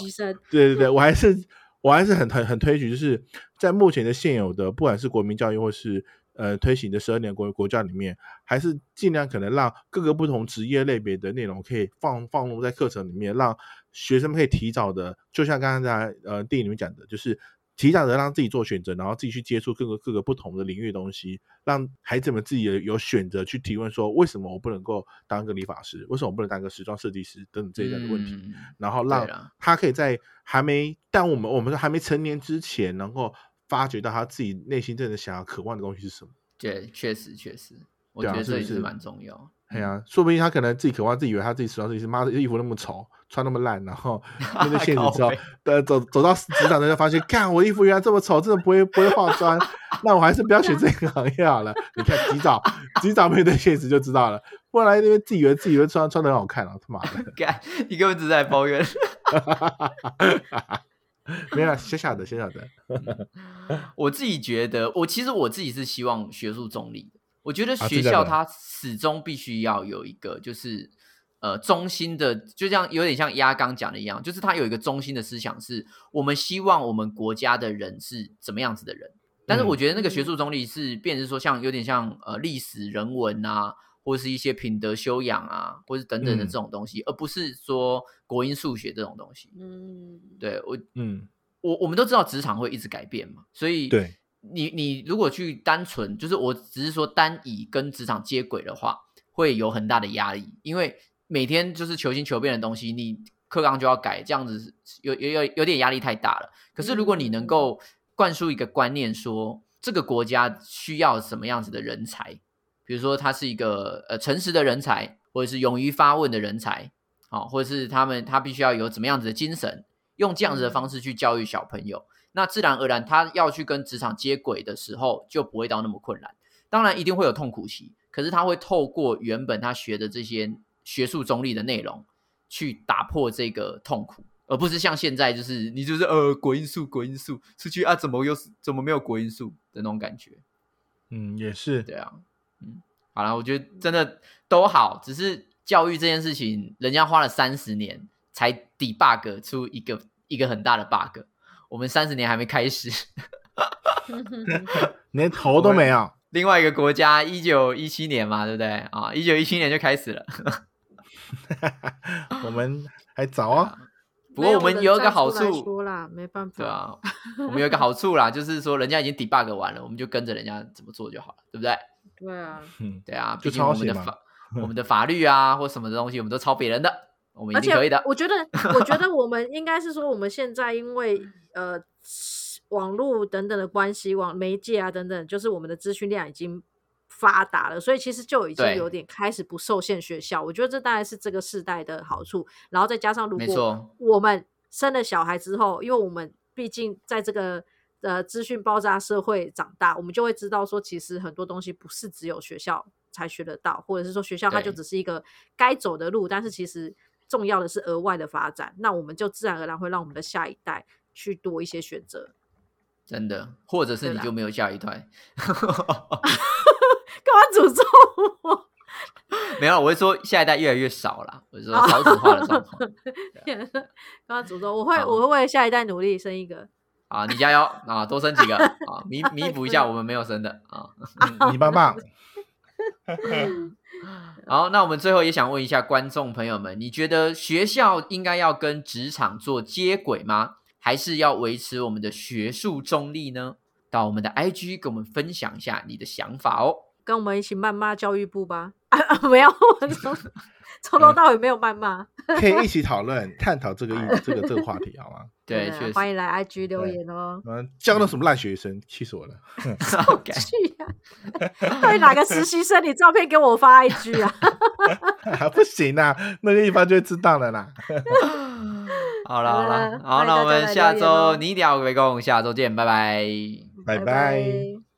对对对，我还是我还是很很很推举，就是在目前的现有的，不管是国民教育或是呃推行的十二年国国教里面，还是尽量可能让各个不同职业类别的内容可以放放入在课程里面，让学生们可以提早的，就像刚刚在呃电影里面讲的，就是。提早的让自己做选择，然后自己去接触各个各个不同的领域的东西，让孩子们自己有有选择去提问说，为什么我不能够当个理发师？为什么我不能当个时装设计师？等等这一类的问题。嗯然后让他可以在还没，但我们我们还没成年之前，能够发掘到他自己内心真的想要渴望的东西是什么。对，确实确实，我觉得这也是蛮重要。哎呀、说不定他可能自己渴望，自己以为他自己时装设计师，妈的衣服那么丑，穿那么烂，然后面对现实之后呃，走走到职场之后，发现，看我衣服原来这么丑，真的不会不会化妆，那我还是不要选这个行业好了。你看，及早 <laughs> 及早面对现实就知道了，不然来那边自以为自以为穿穿的很好看啊，他妈的，<laughs> 干，你根本只是在抱怨。<laughs> 没有啦小小的小小的，我自己觉得，我其实我自己是希望学术中立的。我觉得学校它始终必须要有一个，就是呃中心的，就像有点像鸭刚讲的一样，就是它有一个中心的思想，是我们希望我们国家的人是怎么样子的人。但是嗯。我觉得那个学术中立是，变成是说像有点像呃历史人文啊，或是一些品德修养啊，或是等等的嗯。这种东西，而不是说国英数学这种东西。嗯，对我嗯，我我们都知道职场会一直改变嘛，所以对，你你如果去单纯就是我只是说单以跟职场接轨的话，会有很大的压力，因为每天就是求新求变的东西，你课纲就要改，这样子有有有有点压力太大了。可是如果你能够灌输一个观念说，这个国家需要什么样子的人才，比如说他是一个呃诚实的人才，或者是勇于发问的人才，好、或者是他们他必须要有怎么样子的精神，用这样子的方式去教育小朋友，那自然而然他要去跟职场接轨的时候，就不会到那么困难。当然一定会有痛苦期，可是他会透过原本他学的这些学术中立的内容，去打破这个痛苦，而不是像现在就是你就是呃国因素国因素出去啊，怎么又是怎么没有国因素的那种感觉。嗯，也是，对啊，嗯，好了，我觉得真的都好，只是教育这件事情，人家花了三十年才 debug 出一个一个很大的 bug，我们三十年还没开始。<laughs> 连头都没有。另外一个国家一九一七年嘛，对不对啊？一九一七年就开始了。<laughs> 我们还早 <laughs> 啊。不过我们有一个好处，说啦，没办法，对啊，我们有一个好处啦，就是说人家已经 debug 完了，我们就跟着人家怎么做就好了，对不对？对啊，嗯，对啊，就毕竟我们的抄袭嘛法，我们的法律啊或什么的东西，我们都抄别人的，我们而且一定可以的。我觉得，我觉得 <laughs> 我们应该是说，我们现在因为呃网络等等的关系，网媒介啊等等，就是我们的资讯量已经发达了，所以其实就已经有点开始不受限学校。我觉得这当然是这个世代的好处。然后再加上，如果我们生了小孩之后，因为我们毕竟在这个呃资讯爆炸社会长大，我们就会知道说，其实很多东西不是只有学校才学得到，或者是说学校它就只是一个该走的路，但是其实重要的是额外的发展。那我们就自然而然会让我们的下一代去多一些选择。真的，或者是你就没有下一代。<laughs> 干嘛诅咒我？<laughs> 没有，我是说下一代越来越少了，我是说少子化的状况。<laughs> 骗了，跟他诅咒，我会我会为下一代努力，生一个。啊，你加油啊，多生几个啊，弥弥补一下我们没有生的啊。你棒棒。<laughs> 好，那我们最后也想问一下观众朋友们，你觉得学校应该要跟职场做接轨吗？还是要维持我们的学术中立呢？到我们的 IG 跟我们分享一下你的想法哦。跟我们一起谩骂教育部吧！啊，<laughs> 没有，从从头到尾没有谩骂。可以一起讨论、探讨这个议这个这个话题，好吗？<laughs> 对，啊确实。欢迎来 IG 留言哦。嗯，教那什么烂学生，气死我了！<laughs> OK，去呀！<laughs> 到底哪个实习生？你照片给我发 IG 啊？不行啊，那个地方就会知道了啦。好了好好了了，好，那我们下周你一定要围攻，下周见，拜拜。拜拜拜。